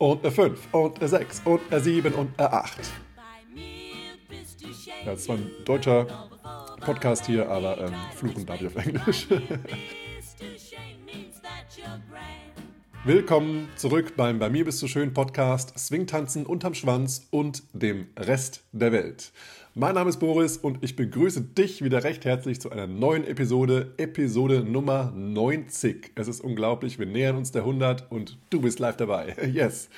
und eine 5 und eine 6 und eine 7 und eine 8. Ja, das ist zwar ein deutscher Podcast hier, aber ähm, fluchen darf ich auf Englisch. Willkommen zurück beim Bei mir bist du schön Podcast Swingtanzen unterm Schwanz und dem Rest der Welt. Mein Name ist Boris und ich begrüße dich wieder recht herzlich zu einer neuen Episode, Episode Nummer 90. Es ist unglaublich, wir nähern uns der 100 und du bist live dabei. Yes.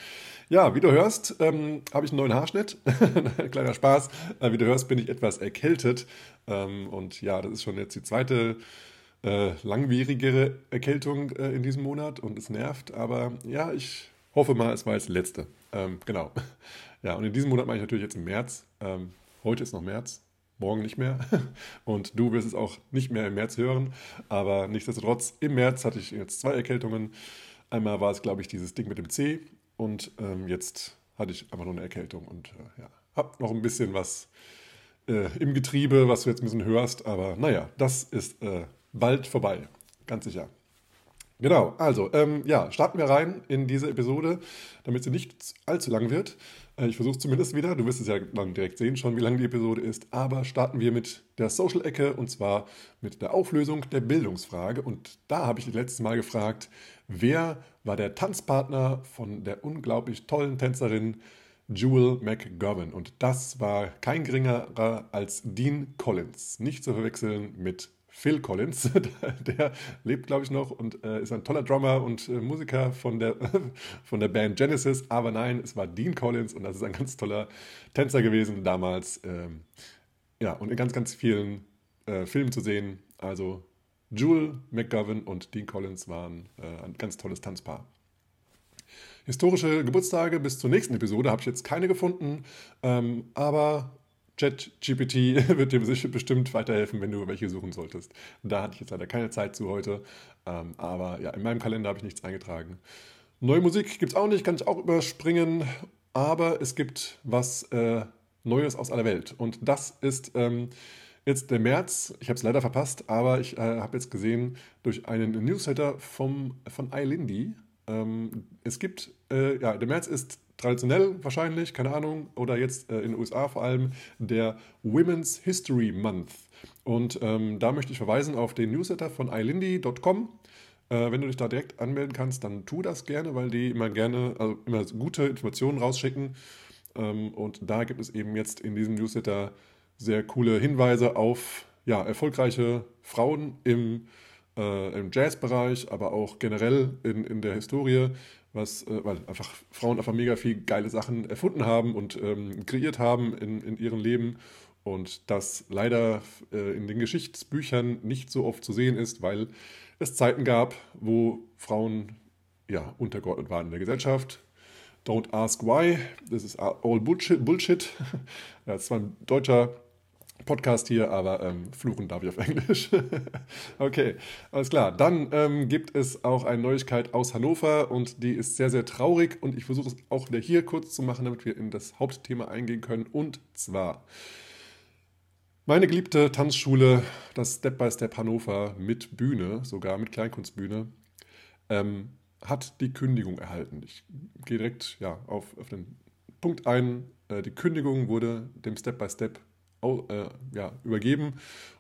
Ja, wie du hörst, ähm, habe ich einen neuen Haarschnitt. Kleiner Spaß. Äh, wie du hörst, bin ich etwas erkältet. Ähm, und ja, das ist schon jetzt die zweite äh, langwierigere Erkältung äh, in diesem Monat und es nervt. Aber ja, ich hoffe mal, es war jetzt die letzte. Ähm, genau. Ja, und in diesem Monat mache ich natürlich jetzt im März. Ähm, Heute ist noch März, morgen nicht mehr. Und du wirst es auch nicht mehr im März hören. Aber nichtsdestotrotz, im März hatte ich jetzt zwei Erkältungen. Einmal war es, glaube ich, dieses Ding mit dem C. Und ähm, jetzt hatte ich einfach nur eine Erkältung. Und äh, ja, habe noch ein bisschen was äh, im Getriebe, was du jetzt ein bisschen hörst. Aber naja, das ist äh, bald vorbei. Ganz sicher. Genau, also ähm, ja, starten wir rein in diese Episode, damit sie nicht allzu lang wird. Äh, ich versuche es zumindest wieder. Du wirst es ja dann direkt sehen schon, wie lang die Episode ist. Aber starten wir mit der Social-Ecke und zwar mit der Auflösung der Bildungsfrage. Und da habe ich das letzte Mal gefragt, wer war der Tanzpartner von der unglaublich tollen Tänzerin Jewel McGovern? Und das war kein geringerer als Dean Collins. Nicht zu verwechseln mit Phil Collins, der lebt, glaube ich, noch und äh, ist ein toller Drummer und äh, Musiker von der, von der Band Genesis. Aber nein, es war Dean Collins und das ist ein ganz toller Tänzer gewesen damals. Ähm, ja, und in ganz, ganz vielen äh, Filmen zu sehen. Also Jewel McGovern und Dean Collins waren äh, ein ganz tolles Tanzpaar. Historische Geburtstage bis zur nächsten Episode habe ich jetzt keine gefunden, ähm, aber ChatGPT wird dir bestimmt weiterhelfen, wenn du welche suchen solltest. Da hatte ich jetzt leider keine Zeit zu heute, ähm, aber ja, in meinem Kalender habe ich nichts eingetragen. Neue Musik gibt es auch nicht, kann ich auch überspringen, aber es gibt was äh, Neues aus aller Welt und das ist ähm, jetzt der März. Ich habe es leider verpasst, aber ich äh, habe jetzt gesehen durch einen Newsletter vom, von iLindy. Ähm, es gibt, äh, ja, der März ist traditionell wahrscheinlich, keine Ahnung, oder jetzt äh, in den USA vor allem, der Women's History Month. Und ähm, da möchte ich verweisen auf den Newsletter von ilindy.com. Äh, wenn du dich da direkt anmelden kannst, dann tu das gerne, weil die immer gerne, also immer gute Informationen rausschicken. Ähm, und da gibt es eben jetzt in diesem Newsletter sehr coole Hinweise auf ja, erfolgreiche Frauen im, äh, im Jazzbereich, aber auch generell in, in der Historie, was, äh, weil einfach Frauen einfach mega viel geile Sachen erfunden haben und ähm, kreiert haben in, in ihrem Leben und das leider äh, in den Geschichtsbüchern nicht so oft zu sehen ist, weil es Zeiten gab, wo Frauen ja untergeordnet waren in der Gesellschaft. Don't ask why, das ist all Bullshit. Bullshit. das war ein deutscher Podcast hier, aber ähm, fluchen darf ich auf Englisch. okay, alles klar. Dann ähm, gibt es auch eine Neuigkeit aus Hannover und die ist sehr, sehr traurig und ich versuche es auch wieder hier kurz zu machen, damit wir in das Hauptthema eingehen können. Und zwar meine geliebte Tanzschule, das Step by Step Hannover mit Bühne, sogar mit Kleinkunstbühne, ähm, hat die Kündigung erhalten. Ich gehe direkt ja, auf, auf den Punkt ein. Äh, die Kündigung wurde dem Step by Step äh, ja, übergeben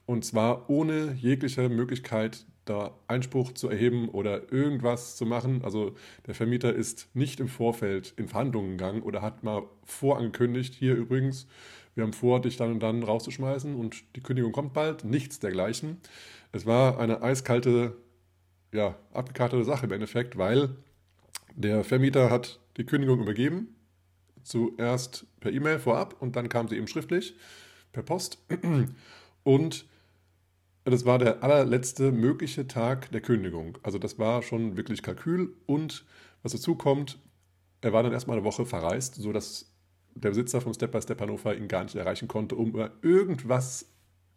und zwar ohne jegliche Möglichkeit, da Einspruch zu erheben oder irgendwas zu machen. Also der Vermieter ist nicht im Vorfeld in Verhandlungen gegangen oder hat mal vorangekündigt, hier übrigens, wir haben vor, dich dann und dann rauszuschmeißen und die Kündigung kommt bald. Nichts dergleichen. Es war eine eiskalte, ja, abgekartete Sache im Endeffekt, weil der Vermieter hat die Kündigung übergeben. Zuerst per E-Mail vorab und dann kam sie eben schriftlich per Post. Und das war der allerletzte mögliche Tag der Kündigung. Also das war schon wirklich Kalkül. Und was dazu kommt, er war dann erstmal eine Woche verreist, sodass der Besitzer von Step by Step Hannover ihn gar nicht erreichen konnte, um irgendwas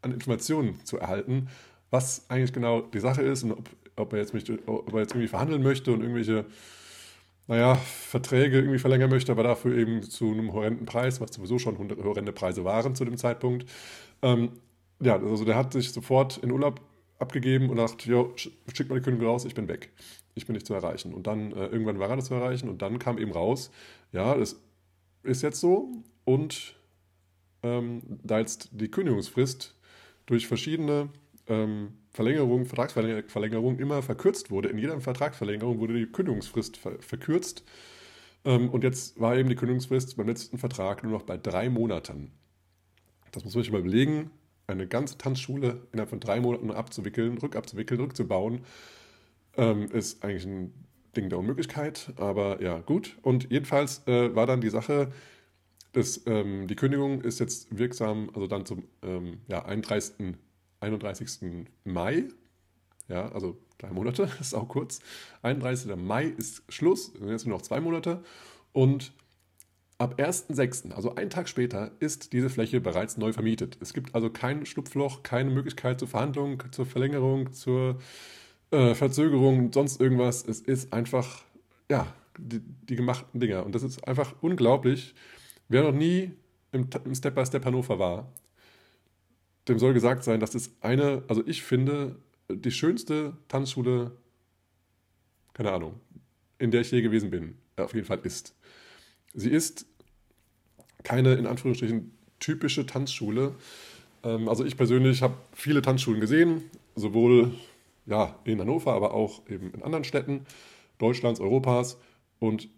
an Informationen zu erhalten, was eigentlich genau die Sache ist und ob, ob, er, jetzt mich, ob er jetzt irgendwie verhandeln möchte und irgendwelche naja, Verträge irgendwie verlängern möchte, aber dafür eben zu einem horrenden Preis, was sowieso schon horrende Preise waren zu dem Zeitpunkt. Ähm, ja, also der hat sich sofort in Urlaub abgegeben und dachte, jo, schick mal die Kündigung raus, ich bin weg. Ich bin nicht zu erreichen. Und dann äh, irgendwann war er das zu erreichen und dann kam eben raus, ja, das ist jetzt so und ähm, da jetzt die Kündigungsfrist durch verschiedene ähm, Verlängerungen, Vertragsverlängerungen immer verkürzt wurde, in jeder Vertragsverlängerung wurde die Kündigungsfrist ver verkürzt ähm, und jetzt war eben die Kündigungsfrist beim letzten Vertrag nur noch bei drei Monaten. Das muss man sich mal überlegen, eine ganze Tanzschule innerhalb von drei Monaten abzuwickeln, rückabzuwickeln, rückzubauen, ähm, ist eigentlich ein Ding der Unmöglichkeit. Aber ja, gut. Und jedenfalls äh, war dann die Sache, dass ähm, die Kündigung ist jetzt wirksam, also dann zum ähm, ja, 31. 31. Mai. Ja, also drei Monate, ist auch kurz. 31. Mai ist Schluss, jetzt nur noch zwei Monate. Und Ab 1.6., also einen Tag später, ist diese Fläche bereits neu vermietet. Es gibt also kein Schlupfloch, keine Möglichkeit zur Verhandlung, zur Verlängerung, zur äh, Verzögerung, sonst irgendwas. Es ist einfach, ja, die, die, gemachten Dinger. Und das ist einfach unglaublich. Wer noch nie im, im Step-by-Step Hannover war, dem soll gesagt sein, dass es eine, also ich finde, die schönste Tanzschule, keine Ahnung, in der ich je gewesen bin, auf jeden Fall ist. Sie ist keine, in Anführungsstrichen, typische Tanzschule. Ähm, also ich persönlich habe viele Tanzschulen gesehen, sowohl ja, in Hannover, aber auch eben in anderen Städten Deutschlands, Europas. Und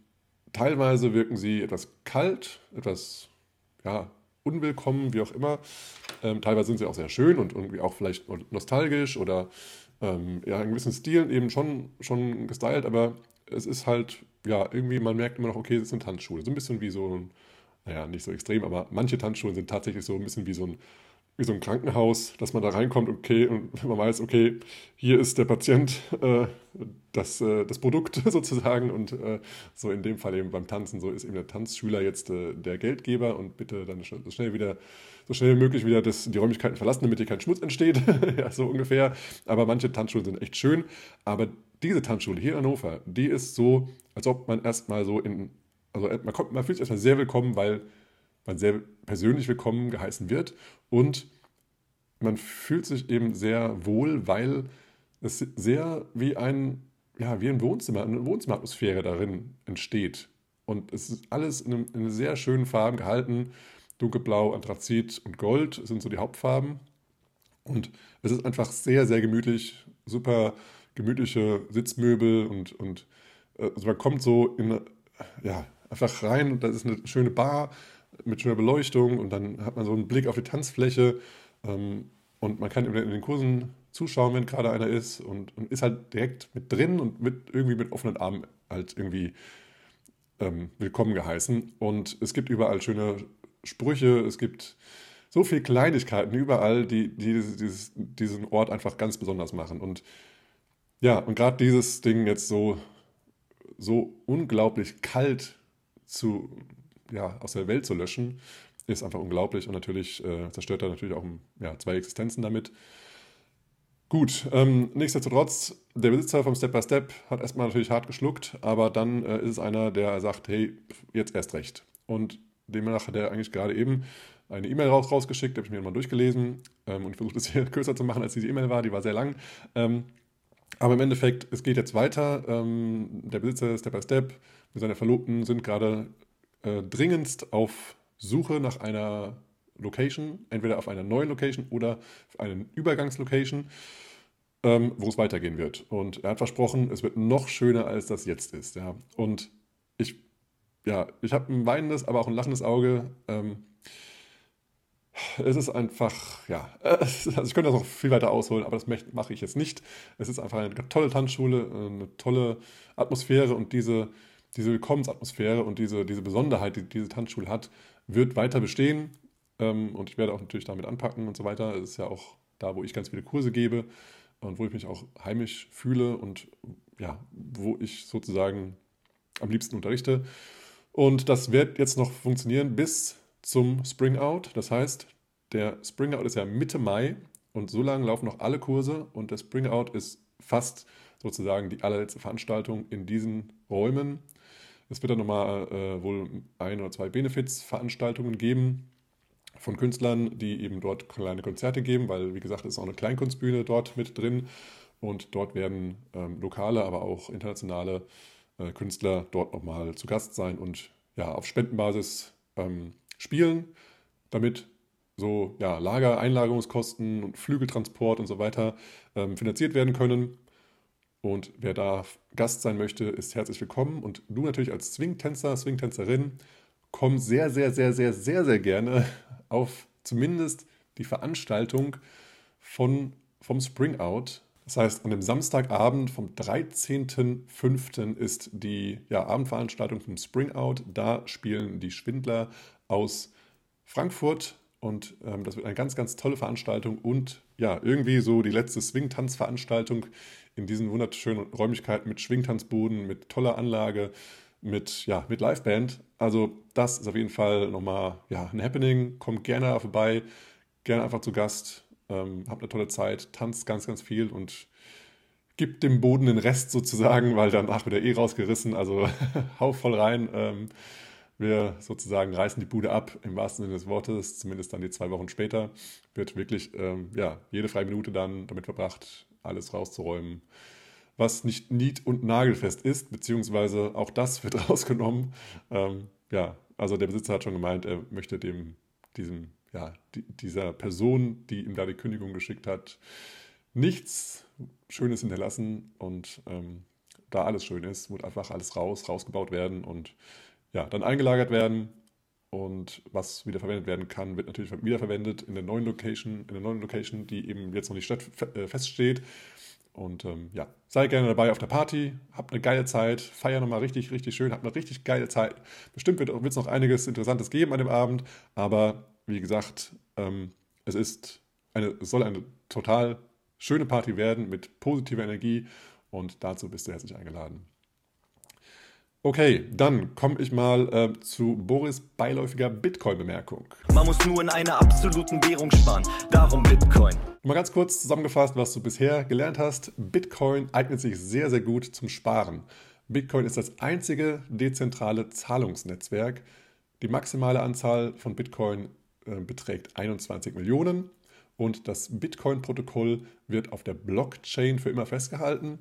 teilweise wirken sie etwas kalt, etwas ja, unwillkommen, wie auch immer. Ähm, teilweise sind sie auch sehr schön und irgendwie auch vielleicht nostalgisch oder ähm, ja, in gewissen Stilen eben schon, schon gestylt, aber es ist halt ja, irgendwie, man merkt immer noch, okay, es ist eine Tanzschule. So ein bisschen wie so ein, naja, nicht so extrem, aber manche Tanzschulen sind tatsächlich so ein bisschen wie so ein, wie so ein Krankenhaus, dass man da reinkommt, okay, und man weiß, okay, hier ist der Patient, äh, das, äh, das Produkt sozusagen. Und äh, so in dem Fall eben beim Tanzen, so ist eben der Tanzschüler jetzt äh, der Geldgeber. Und bitte dann so schnell wieder, so schnell wie möglich wieder das, die Räumlichkeiten verlassen, damit hier kein Schmutz entsteht, ja, so ungefähr. Aber manche Tanzschulen sind echt schön, aber diese Tanzschule hier in Hannover, die ist so, als ob man erstmal so in, also man, kommt, man fühlt sich erstmal sehr willkommen, weil man sehr persönlich willkommen geheißen wird und man fühlt sich eben sehr wohl, weil es sehr wie ein, ja, wie ein Wohnzimmer, eine Wohnzimmeratmosphäre darin entsteht. Und es ist alles in, einem, in sehr schönen Farben gehalten. Dunkelblau, Anthrazit und Gold sind so die Hauptfarben. Und es ist einfach sehr, sehr gemütlich, super gemütliche Sitzmöbel und, und äh, also man kommt so in, ja, einfach rein und da ist eine schöne Bar mit schöner Beleuchtung und dann hat man so einen Blick auf die Tanzfläche ähm, und man kann in den Kursen zuschauen, wenn gerade einer ist und, und, ist halt direkt mit drin und mit irgendwie mit offenen Armen halt irgendwie ähm, willkommen geheißen. Und es gibt überall schöne Sprüche, es gibt so viele Kleinigkeiten überall, die, die dieses, diesen Ort einfach ganz besonders machen. Und ja, und gerade dieses Ding jetzt so, so unglaublich kalt zu, ja, aus der Welt zu löschen, ist einfach unglaublich und natürlich äh, zerstört er natürlich auch ja, zwei Existenzen damit. Gut, ähm, nichtsdestotrotz, der Besitzer vom Step by Step hat erstmal natürlich hart geschluckt, aber dann äh, ist es einer, der sagt, hey, jetzt erst recht. Und demnach hat er eigentlich gerade eben eine E-Mail raus, rausgeschickt, habe ich mir mal durchgelesen ähm, und versucht, es hier kürzer zu machen, als diese E-Mail war, die war sehr lang. Ähm, aber im Endeffekt, es geht jetzt weiter. Ähm, der Besitzer Step by Step mit seiner Verlobten sind gerade äh, dringendst auf Suche nach einer Location, entweder auf einer neuen Location oder auf einer Übergangslocation, ähm, wo es weitergehen wird. Und er hat versprochen, es wird noch schöner, als das jetzt ist. Ja. Und ich, ja, ich habe ein weinendes, aber auch ein lachendes Auge. Ähm, es ist einfach, ja, also ich könnte das noch viel weiter ausholen, aber das mache ich jetzt nicht. Es ist einfach eine tolle Tanzschule, eine tolle Atmosphäre und diese, diese Willkommensatmosphäre und diese, diese Besonderheit, die diese Tanzschule hat, wird weiter bestehen. Ähm, und ich werde auch natürlich damit anpacken und so weiter. Es ist ja auch da, wo ich ganz viele Kurse gebe und wo ich mich auch heimisch fühle und ja, wo ich sozusagen am liebsten unterrichte. Und das wird jetzt noch funktionieren bis zum Spring Out. Das heißt, der Spring Out ist ja Mitte Mai und so lange laufen noch alle Kurse und der Spring Out ist fast sozusagen die allerletzte Veranstaltung in diesen Räumen. Es wird dann nochmal äh, wohl ein oder zwei Benefits-Veranstaltungen geben, von Künstlern, die eben dort kleine Konzerte geben, weil, wie gesagt, ist auch eine Kleinkunstbühne dort mit drin. Und dort werden ähm, lokale, aber auch internationale äh, Künstler dort nochmal zu Gast sein und ja, auf Spendenbasis ähm, spielen, damit so ja, Lager, Einlagerungskosten und Flügeltransport und so weiter ähm, finanziert werden können. Und wer da Gast sein möchte, ist herzlich willkommen. Und du natürlich als Swing-Tänzer, Swing-Tänzerin, komm sehr, sehr, sehr, sehr, sehr, sehr gerne auf zumindest die Veranstaltung von, vom Spring Out das heißt, an dem Samstagabend vom 13.05. ist die ja, Abendveranstaltung vom Spring Out. Da spielen die Schwindler aus Frankfurt und ähm, das wird eine ganz, ganz tolle Veranstaltung und ja, irgendwie so die letzte Swing-Tanz-Veranstaltung in diesen wunderschönen Räumlichkeiten mit Schwingtanzboden, mit toller Anlage, mit, ja, mit Liveband. Also das ist auf jeden Fall nochmal ja, ein Happening. Kommt gerne vorbei, gerne einfach zu Gast ähm, habt eine tolle Zeit, tanzt ganz, ganz viel und gibt dem Boden den Rest sozusagen, weil danach wird er eh rausgerissen. Also hau voll rein. Ähm, wir sozusagen reißen die Bude ab, im wahrsten Sinne des Wortes, zumindest dann die zwei Wochen später. Wird wirklich ähm, ja, jede freie Minute dann damit verbracht, alles rauszuräumen, was nicht nied- und nagelfest ist, beziehungsweise auch das wird rausgenommen. Ähm, ja, also der Besitzer hat schon gemeint, er möchte dem, diesem ja, die, dieser Person, die ihm da die Kündigung geschickt hat, nichts Schönes hinterlassen und ähm, da alles schön ist, muss einfach alles raus, rausgebaut werden und ja, dann eingelagert werden und was wieder verwendet werden kann, wird natürlich wiederverwendet in der neuen Location, in der neuen Location, die eben jetzt noch nicht äh, feststeht. Und ähm, ja, sei gerne dabei auf der Party, habt eine geile Zeit, feier nochmal richtig, richtig schön, habt eine richtig geile Zeit. Bestimmt wird es noch einiges Interessantes geben an dem Abend, aber wie gesagt, ähm, es ist eine, es soll eine total schöne Party werden mit positiver Energie und dazu bist du herzlich eingeladen. Okay, dann komme ich mal äh, zu Boris beiläufiger Bitcoin-Bemerkung. Man muss nur in einer absoluten Währung sparen, darum Bitcoin. Mal ganz kurz zusammengefasst, was du bisher gelernt hast. Bitcoin eignet sich sehr, sehr gut zum Sparen. Bitcoin ist das einzige dezentrale Zahlungsnetzwerk. Die maximale Anzahl von Bitcoin äh, beträgt 21 Millionen und das Bitcoin-Protokoll wird auf der Blockchain für immer festgehalten.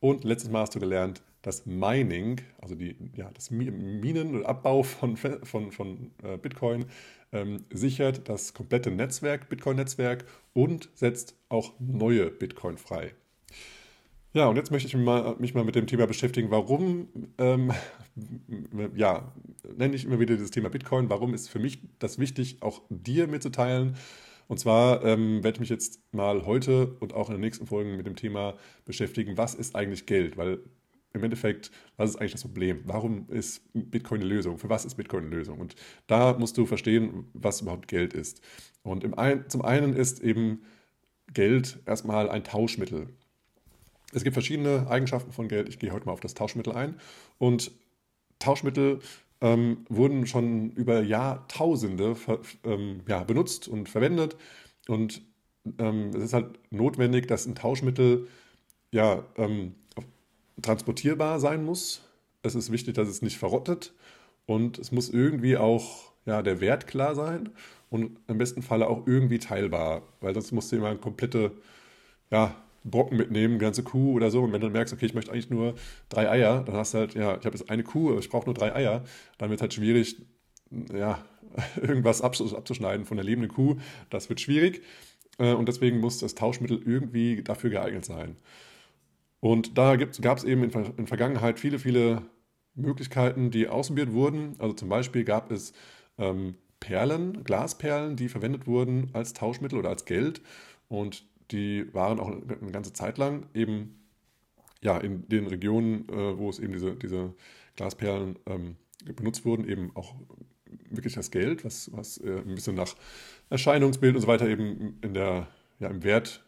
Und letztes Mal hast du gelernt, das Mining, also die, ja, das Minen- und Abbau von, von, von äh, Bitcoin, ähm, sichert das komplette Netzwerk, Bitcoin-Netzwerk und setzt auch neue Bitcoin frei. Ja, und jetzt möchte ich mich mal, mich mal mit dem Thema beschäftigen, warum, ähm, ja, nenne ich immer wieder das Thema Bitcoin, warum ist für mich das wichtig, auch dir mitzuteilen. Und zwar ähm, werde ich mich jetzt mal heute und auch in den nächsten Folgen mit dem Thema beschäftigen, was ist eigentlich Geld? Weil im Endeffekt, was ist eigentlich das Problem? Warum ist Bitcoin eine Lösung? Für was ist Bitcoin eine Lösung? Und da musst du verstehen, was überhaupt Geld ist. Und ein, zum einen ist eben Geld erstmal ein Tauschmittel. Es gibt verschiedene Eigenschaften von Geld. Ich gehe heute mal auf das Tauschmittel ein. Und Tauschmittel ähm, wurden schon über Jahrtausende ähm, ja, benutzt und verwendet. Und ähm, es ist halt notwendig, dass ein Tauschmittel ja, ähm, transportierbar sein muss. Es ist wichtig, dass es nicht verrottet. Und es muss irgendwie auch ja, der Wert klar sein und im besten Falle auch irgendwie teilbar, weil sonst musst du immer eine komplette ja, Brocken mitnehmen, ganze Kuh oder so. Und wenn du merkst, okay, ich möchte eigentlich nur drei Eier, dann hast du halt, ja, ich habe jetzt eine Kuh, ich brauche nur drei Eier, dann wird es halt schwierig, ja, irgendwas abzuschneiden von der lebenden Kuh. Das wird schwierig. Äh, und deswegen muss das Tauschmittel irgendwie dafür geeignet sein. Und da gab es eben in, in Vergangenheit viele, viele Möglichkeiten, die ausprobiert wurden. Also zum Beispiel gab es ähm, Perlen, Glasperlen, die verwendet wurden als Tauschmittel oder als Geld. Und die waren auch eine ganze Zeit lang eben ja, in den Regionen, äh, wo es eben diese, diese Glasperlen ähm, benutzt wurden, eben auch wirklich das Geld, was, was äh, ein bisschen nach Erscheinungsbild und so weiter eben in der, ja, im Wert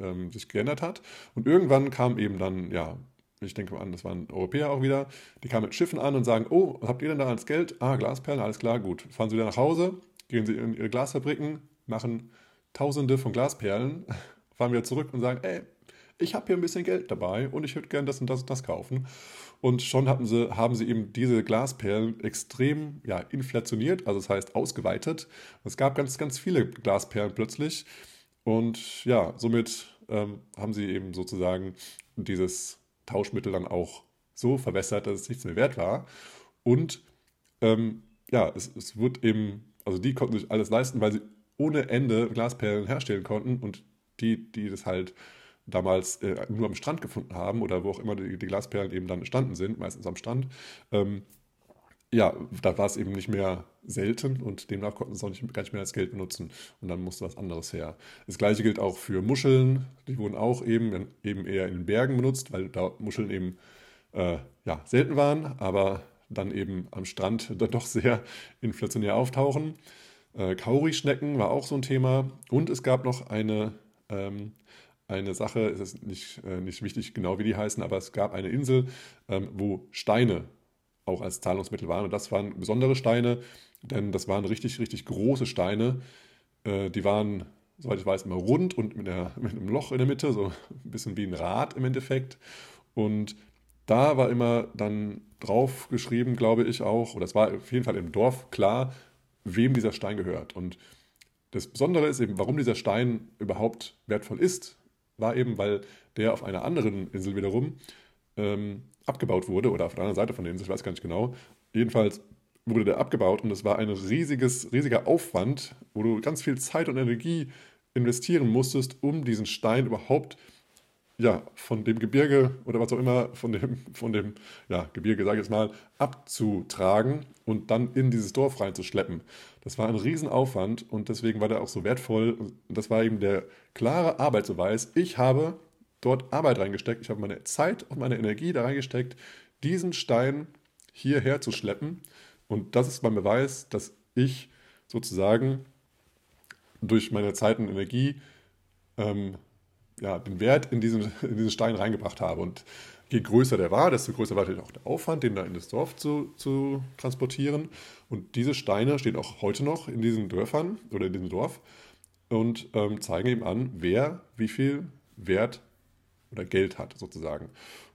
ähm, sich geändert hat. Und irgendwann kam eben dann, ja, ich denke mal an, das waren Europäer auch wieder, die kamen mit Schiffen an und sagen, oh, habt ihr denn da als Geld? Ah, Glasperlen, alles klar, gut. Fahren sie wieder nach Hause, gehen sie in ihre Glasfabriken, machen Tausende von Glasperlen, fahren wieder zurück und sagen, ey, ich habe hier ein bisschen Geld dabei und ich würde gerne das und das und das kaufen. Und schon hatten sie, haben sie eben diese Glasperlen extrem ja, inflationiert, also das heißt ausgeweitet. Es gab ganz, ganz viele Glasperlen plötzlich. Und ja, somit ähm, haben sie eben sozusagen dieses Tauschmittel dann auch so verwässert, dass es nichts mehr wert war. Und ähm, ja, es, es wird eben, also die konnten sich alles leisten, weil sie ohne Ende Glasperlen herstellen konnten und die, die das halt damals äh, nur am Strand gefunden haben oder wo auch immer die, die Glasperlen eben dann entstanden sind, meistens am Strand, ähm, ja, da war es eben nicht mehr selten und demnach konnten sie es auch nicht, gar nicht mehr als Geld benutzen. Und dann musste was anderes her. Das gleiche gilt auch für Muscheln. Die wurden auch eben, eben eher in den Bergen benutzt, weil da Muscheln eben äh, ja, selten waren, aber dann eben am Strand dann doch sehr inflationär auftauchen. Äh, Kaurischnecken war auch so ein Thema. Und es gab noch eine, ähm, eine Sache, es ist nicht, äh, nicht wichtig genau, wie die heißen, aber es gab eine Insel, ähm, wo Steine auch als Zahlungsmittel waren. Und das waren besondere Steine, denn das waren richtig, richtig große Steine. Äh, die waren, soweit ich weiß, immer rund und mit, einer, mit einem Loch in der Mitte, so ein bisschen wie ein Rad im Endeffekt. Und da war immer dann drauf geschrieben, glaube ich auch, oder es war auf jeden Fall im Dorf klar, wem dieser Stein gehört. Und das Besondere ist eben, warum dieser Stein überhaupt wertvoll ist, war eben, weil der auf einer anderen Insel wiederum ähm, abgebaut wurde oder auf der anderen Seite von der ich weiß gar nicht genau. Jedenfalls wurde der abgebaut und es war ein riesiges, riesiger Aufwand, wo du ganz viel Zeit und Energie investieren musstest, um diesen Stein überhaupt ja, von dem Gebirge oder was auch immer, von dem, von dem ja, Gebirge, sage ich jetzt mal, abzutragen und dann in dieses Dorf reinzuschleppen. Das war ein Riesenaufwand und deswegen war der auch so wertvoll. Und das war eben der klare Arbeitsbeweis. Ich habe dort Arbeit reingesteckt, ich habe meine Zeit und meine Energie da reingesteckt, diesen Stein hierher zu schleppen. Und das ist mein Beweis, dass ich sozusagen durch meine Zeit und Energie ähm, ja, den Wert in diesen, in diesen Stein reingebracht habe. Und je größer der war, desto größer war natürlich auch der Aufwand, den da in das Dorf zu, zu transportieren. Und diese Steine stehen auch heute noch in diesen Dörfern oder in diesem Dorf und ähm, zeigen eben an, wer wie viel Wert oder Geld hat sozusagen.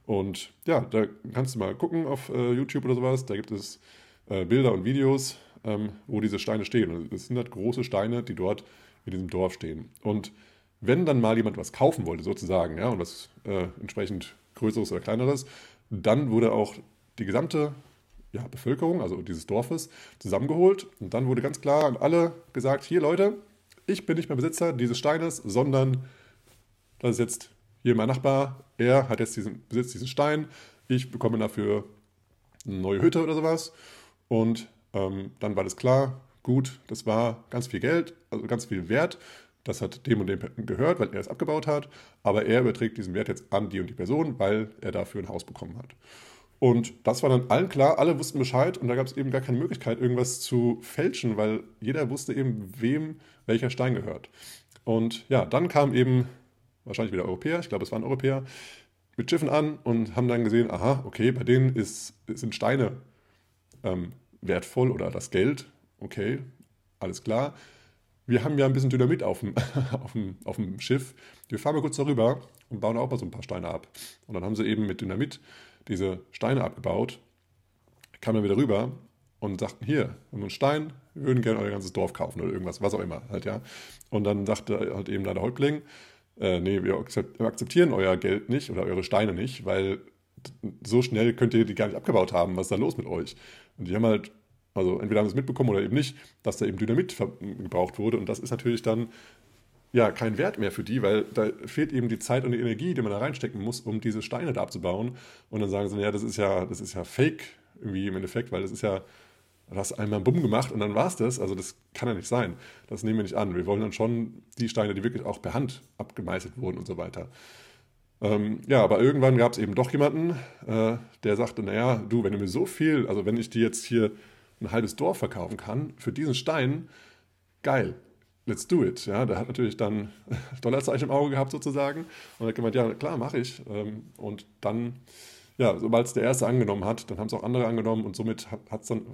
Und ja, da kannst du mal gucken auf äh, YouTube oder sowas. Da gibt es äh, Bilder und Videos, ähm, wo diese Steine stehen. Und es sind halt große Steine, die dort in diesem Dorf stehen. Und wenn dann mal jemand was kaufen wollte, sozusagen, ja, und was äh, entsprechend Größeres oder Kleineres, dann wurde auch die gesamte ja, Bevölkerung, also dieses Dorfes, zusammengeholt. Und dann wurde ganz klar an alle gesagt: Hier, Leute, ich bin nicht mehr Besitzer dieses Steines, sondern das ist jetzt hier mein Nachbar, er hat jetzt diesen, besitzt diesen Stein, ich bekomme dafür eine neue Hütte oder sowas. Und ähm, dann war das klar, gut, das war ganz viel Geld, also ganz viel Wert. Das hat dem und dem gehört, weil er es abgebaut hat. Aber er überträgt diesen Wert jetzt an die und die Person, weil er dafür ein Haus bekommen hat. Und das war dann allen klar, alle wussten Bescheid und da gab es eben gar keine Möglichkeit, irgendwas zu fälschen, weil jeder wusste eben, wem welcher Stein gehört. Und ja, dann kam eben wahrscheinlich wieder Europäer, ich glaube, es waren Europäer, mit Schiffen an und haben dann gesehen, aha, okay, bei denen ist, sind Steine ähm, wertvoll oder das Geld, okay, alles klar. Wir haben ja ein bisschen Dynamit auf dem, auf dem, auf dem Schiff. Wir fahren mal kurz darüber und bauen auch mal so ein paar Steine ab. Und dann haben sie eben mit Dynamit diese Steine abgebaut, kamen dann wieder rüber und sagten, hier, wir haben einen Stein, wir würden gerne euer ganzes Dorf kaufen oder irgendwas, was auch immer halt, ja. Und dann sagte halt eben da der Häuptling, äh, nee, wir akzeptieren euer Geld nicht oder eure Steine nicht, weil so schnell könnt ihr die gar nicht abgebaut haben. Was ist da los mit euch? Und die haben halt, also entweder haben sie es mitbekommen oder eben nicht, dass da eben Dynamit gebraucht wurde. Und das ist natürlich dann ja kein Wert mehr für die, weil da fehlt eben die Zeit und die Energie, die man da reinstecken muss, um diese Steine da abzubauen. Und dann sagen sie, ja, das ist ja, das ist ja Fake irgendwie im Endeffekt, weil das ist ja Du hast einmal Bumm gemacht und dann war es das. Also das kann ja nicht sein. Das nehmen wir nicht an. Wir wollen dann schon die Steine, die wirklich auch per Hand abgemeißelt wurden und so weiter. Ähm, ja, aber irgendwann gab es eben doch jemanden, äh, der sagte, naja, du, wenn du mir so viel, also wenn ich dir jetzt hier ein halbes Dorf verkaufen kann für diesen Stein, geil, let's do it. Ja, der hat natürlich dann Dollarzeichen im Auge gehabt sozusagen und hat gemeint, ja, klar, mache ich. Ähm, und dann ja, sobald es der Erste angenommen hat, dann haben es auch andere angenommen und somit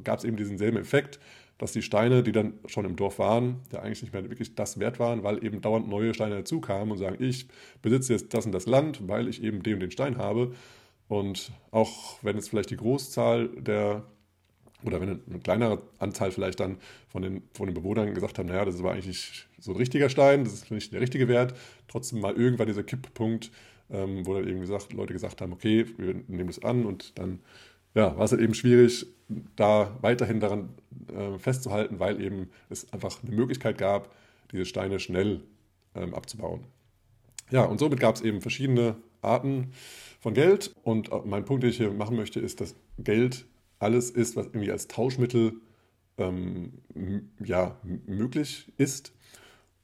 gab es eben diesen selben Effekt, dass die Steine, die dann schon im Dorf waren, ja eigentlich nicht mehr wirklich das wert waren, weil eben dauernd neue Steine dazukamen und sagen, ich besitze jetzt das und das Land, weil ich eben den und den Stein habe. Und auch wenn jetzt vielleicht die Großzahl der, oder wenn eine kleinere Anzahl vielleicht dann von den, von den Bewohnern gesagt haben, naja, das war eigentlich so ein richtiger Stein, das ist nicht der richtige Wert, trotzdem mal irgendwann dieser Kipppunkt, ähm, wo dann eben gesagt, Leute gesagt haben, okay, wir nehmen das an und dann ja, war es halt eben schwierig, da weiterhin daran äh, festzuhalten, weil eben es einfach eine Möglichkeit gab, diese Steine schnell ähm, abzubauen. Ja, und somit gab es eben verschiedene Arten von Geld. Und äh, mein Punkt, den ich hier machen möchte, ist, dass Geld alles ist, was irgendwie als Tauschmittel ähm, ja, möglich ist.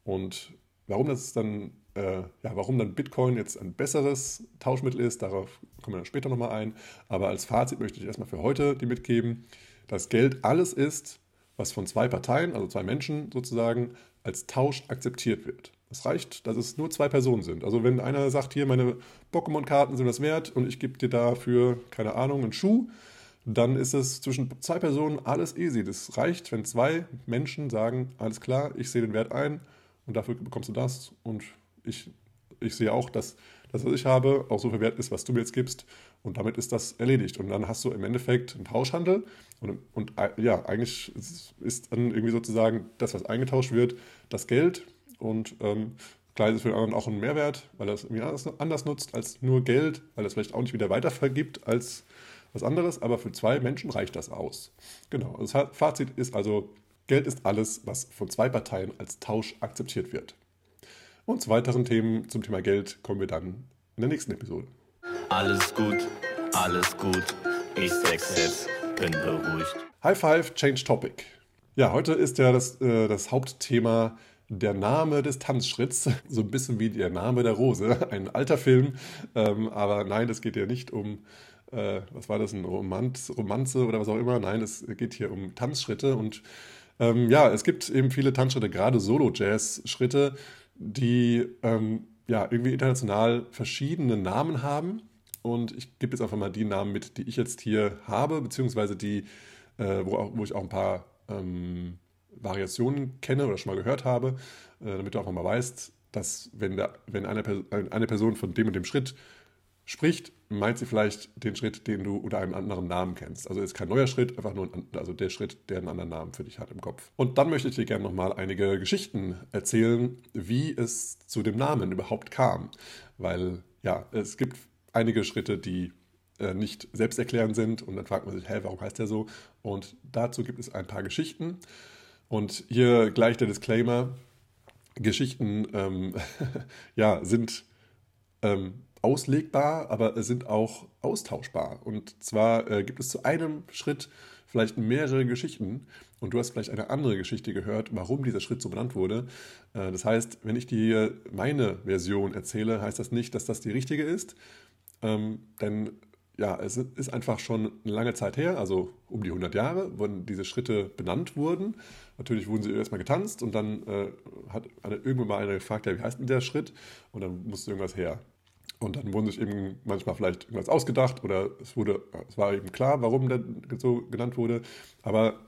Und warum das dann äh, ja, warum dann Bitcoin jetzt ein besseres Tauschmittel ist, darauf kommen wir dann später nochmal ein. Aber als Fazit möchte ich erstmal für heute die mitgeben, dass Geld alles ist, was von zwei Parteien, also zwei Menschen sozusagen, als Tausch akzeptiert wird. Es reicht, dass es nur zwei Personen sind. Also wenn einer sagt, hier meine Pokémon-Karten sind das wert und ich gebe dir dafür, keine Ahnung, einen Schuh, dann ist es zwischen zwei Personen alles easy. Das reicht, wenn zwei Menschen sagen, alles klar, ich sehe den Wert ein und dafür bekommst du das und ich, ich sehe auch, dass das, was ich habe, auch so viel wert ist, was du mir jetzt gibst. Und damit ist das erledigt. Und dann hast du im Endeffekt einen Tauschhandel. Und, und ja, eigentlich ist dann irgendwie sozusagen das, was eingetauscht wird, das Geld. Und ähm, klar ist es für den anderen auch ein Mehrwert, weil er es irgendwie anders, anders nutzt als nur Geld, weil er es vielleicht auch nicht wieder weitervergibt als was anderes. Aber für zwei Menschen reicht das aus. Genau. Das Fazit ist also, Geld ist alles, was von zwei Parteien als Tausch akzeptiert wird. Und zu weiteren Themen zum Thema Geld kommen wir dann in der nächsten Episode. Alles gut, alles gut. Ich sechs jetzt, bin beruhigt. High Five, Change Topic. Ja, heute ist ja das, äh, das Hauptthema der Name des Tanzschritts. So ein bisschen wie der Name der Rose. Ein alter Film. Ähm, aber nein, es geht ja nicht um, äh, was war das, ein Romanz, Romanze oder was auch immer. Nein, es geht hier um Tanzschritte. Und ähm, ja, es gibt eben viele Tanzschritte, gerade Solo-Jazz-Schritte, die ähm, ja, irgendwie international verschiedene Namen haben. Und ich gebe jetzt einfach mal die Namen mit, die ich jetzt hier habe, beziehungsweise die, äh, wo, auch, wo ich auch ein paar ähm, Variationen kenne oder schon mal gehört habe, äh, damit du einfach mal weißt, dass wenn, der, wenn eine, eine Person von dem und dem Schritt spricht, meint sie vielleicht den Schritt, den du unter einem anderen Namen kennst. Also ist kein neuer Schritt, einfach nur ein, also der Schritt, der einen anderen Namen für dich hat im Kopf. Und dann möchte ich dir gerne nochmal einige Geschichten erzählen, wie es zu dem Namen überhaupt kam. Weil ja, es gibt einige Schritte, die äh, nicht selbsterklärend sind und dann fragt man sich, hä, warum heißt der so? Und dazu gibt es ein paar Geschichten. Und hier gleich der Disclaimer, Geschichten ähm, ja, sind ähm, auslegbar, aber sind auch austauschbar. Und zwar äh, gibt es zu einem Schritt vielleicht mehrere Geschichten und du hast vielleicht eine andere Geschichte gehört, warum dieser Schritt so benannt wurde. Äh, das heißt, wenn ich dir meine Version erzähle, heißt das nicht, dass das die richtige ist, ähm, denn ja, es ist einfach schon eine lange Zeit her, also um die 100 Jahre, wo diese Schritte benannt wurden. Natürlich wurden sie erstmal getanzt und dann äh, hat eine, irgendwann mal einer gefragt, ja, wie heißt denn der Schritt? Und dann musste irgendwas her. Und dann wurden sich eben manchmal vielleicht irgendwas ausgedacht oder es wurde, es war eben klar, warum der so genannt wurde. Aber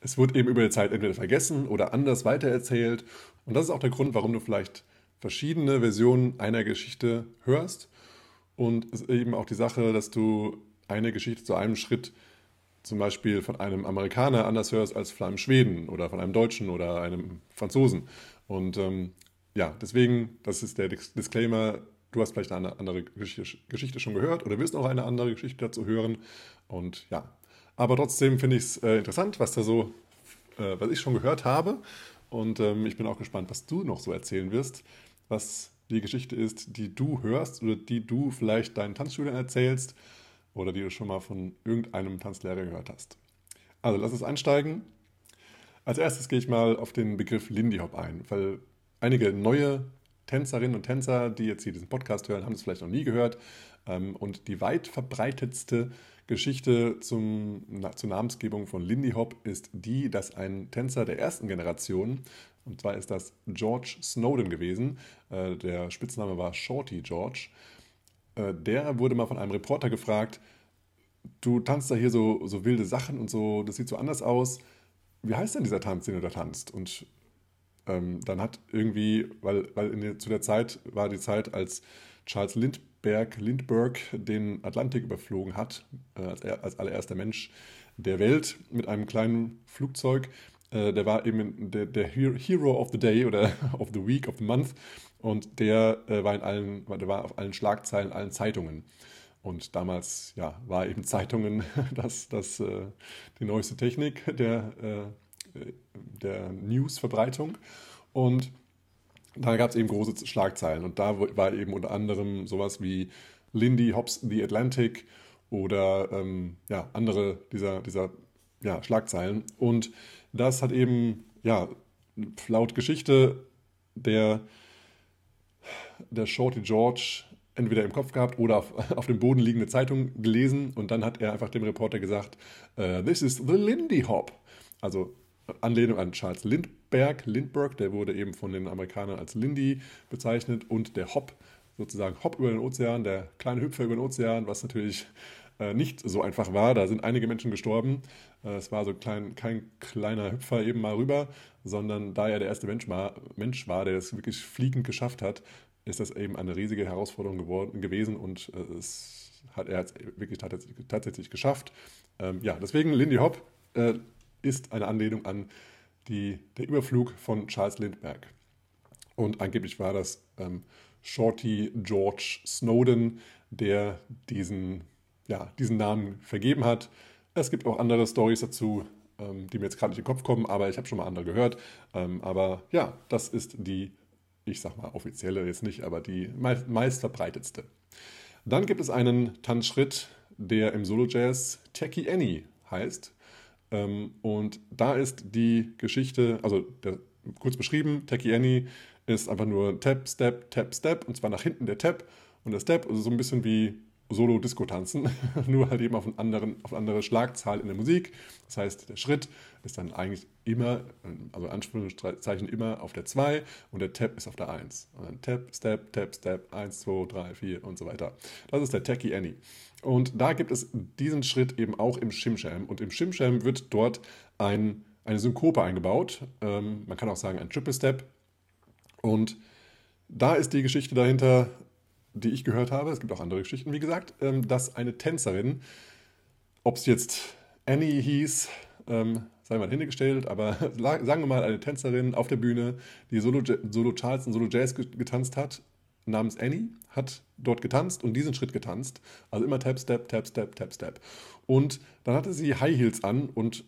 es wird eben über die Zeit entweder vergessen oder anders weitererzählt. Und das ist auch der Grund, warum du vielleicht verschiedene Versionen einer Geschichte hörst. Und es ist eben auch die Sache, dass du eine Geschichte zu einem Schritt zum Beispiel von einem Amerikaner anders hörst als von einem Schweden oder von einem Deutschen oder einem Franzosen. Und ähm, ja, deswegen, das ist der Disclaimer, Du hast vielleicht eine andere Geschichte schon gehört oder willst noch eine andere Geschichte dazu hören. Und ja, aber trotzdem finde ich es äh, interessant, was da so, äh, was ich schon gehört habe. Und ähm, ich bin auch gespannt, was du noch so erzählen wirst, was die Geschichte ist, die du hörst oder die du vielleicht deinen Tanzschülern erzählst oder die du schon mal von irgendeinem Tanzlehrer gehört hast. Also lass uns einsteigen. Als erstes gehe ich mal auf den Begriff Lindy Hop ein, weil einige neue Tänzerinnen und Tänzer, die jetzt hier diesen Podcast hören, haben es vielleicht noch nie gehört. Ähm, und die weit verbreitetste Geschichte zum, zur Namensgebung von Lindy Hop ist die, dass ein Tänzer der ersten Generation, und zwar ist das George Snowden gewesen, äh, der Spitzname war Shorty George, äh, der wurde mal von einem Reporter gefragt, du tanzt da hier so, so wilde Sachen und so, das sieht so anders aus. Wie heißt denn dieser Tanz, den du da tanzt? Und ähm, dann hat irgendwie, weil, weil der, zu der Zeit war die Zeit, als Charles Lindbergh, Lindbergh den Atlantik überflogen hat, äh, als, er, als allererster Mensch der Welt mit einem kleinen Flugzeug. Äh, der war eben der, der, Hero of the Day oder of the Week, of the Month. Und der, äh, war in allen, der war auf allen Schlagzeilen, allen Zeitungen. Und damals ja, war eben Zeitungen das, das, äh, die neueste Technik der, äh, der Newsverbreitung. Und da gab es eben große Schlagzeilen. Und da war eben unter anderem sowas wie Lindy Hobbs The Atlantic oder ähm, ja, andere dieser, dieser ja, Schlagzeilen. Und das hat eben, ja, laut Geschichte der, der Shorty George entweder im Kopf gehabt oder auf, auf dem Boden liegende Zeitung gelesen und dann hat er einfach dem Reporter gesagt, uh, this is the Lindy Hop. Also Anlehnung an Charles Lindbergh, Lindbergh, der wurde eben von den Amerikanern als Lindy bezeichnet und der Hop, sozusagen Hop über den Ozean, der kleine Hüpfer über den Ozean, was natürlich äh, nicht so einfach war. Da sind einige Menschen gestorben. Äh, es war so klein, kein kleiner Hüpfer eben mal rüber, sondern da er der erste Mensch war, Mensch war, der das wirklich fliegend geschafft hat, ist das eben eine riesige Herausforderung geworden, gewesen und äh, es hat er wirklich tatsächlich geschafft. Ähm, ja, deswegen Lindy Hop äh, ist eine Anlehnung an die, der Überflug von Charles Lindbergh. Und angeblich war das ähm, Shorty George Snowden, der diesen, ja, diesen Namen vergeben hat. Es gibt auch andere Stories dazu, ähm, die mir jetzt gerade nicht in den Kopf kommen, aber ich habe schon mal andere gehört. Ähm, aber ja, das ist die ich sag mal offizielle jetzt nicht, aber die meist, meist. Dann gibt es einen Tanzschritt, der im Solo-Jazz Techie Annie heißt. Ähm, und da ist die Geschichte, also der, kurz beschrieben, Techie Annie ist einfach nur Tap, Step, Tap, Step und zwar nach hinten der Tap und der Step, also so ein bisschen wie Solo-Disco tanzen, nur halt eben auf, einen anderen, auf eine andere Schlagzahl in der Musik. Das heißt, der Schritt ist dann eigentlich immer, also Anführungszeichen immer auf der 2 und der Tap ist auf der 1. Und dann Tap, Step, Tap, Step, 1, 2, 3, 4 und so weiter. Das ist der Techie Annie. Und da gibt es diesen Schritt eben auch im Shimsham. Und im Shimsham wird dort ein, eine Synkope eingebaut. Ähm, man kann auch sagen ein Triple Step. Und da ist die Geschichte dahinter, die ich gehört habe, es gibt auch andere Geschichten, wie gesagt, ähm, dass eine Tänzerin, ob es jetzt Annie hieß, ähm, sei mal hingestellt, aber sagen wir mal eine Tänzerin auf der Bühne, die Solo, Solo Charles und Solo Jazz getanzt hat, namens Annie, hat dort getanzt und diesen Schritt getanzt. Also immer Tap, Step, Tap, Step, Tap, Step. Und dann hatte sie High Heels an und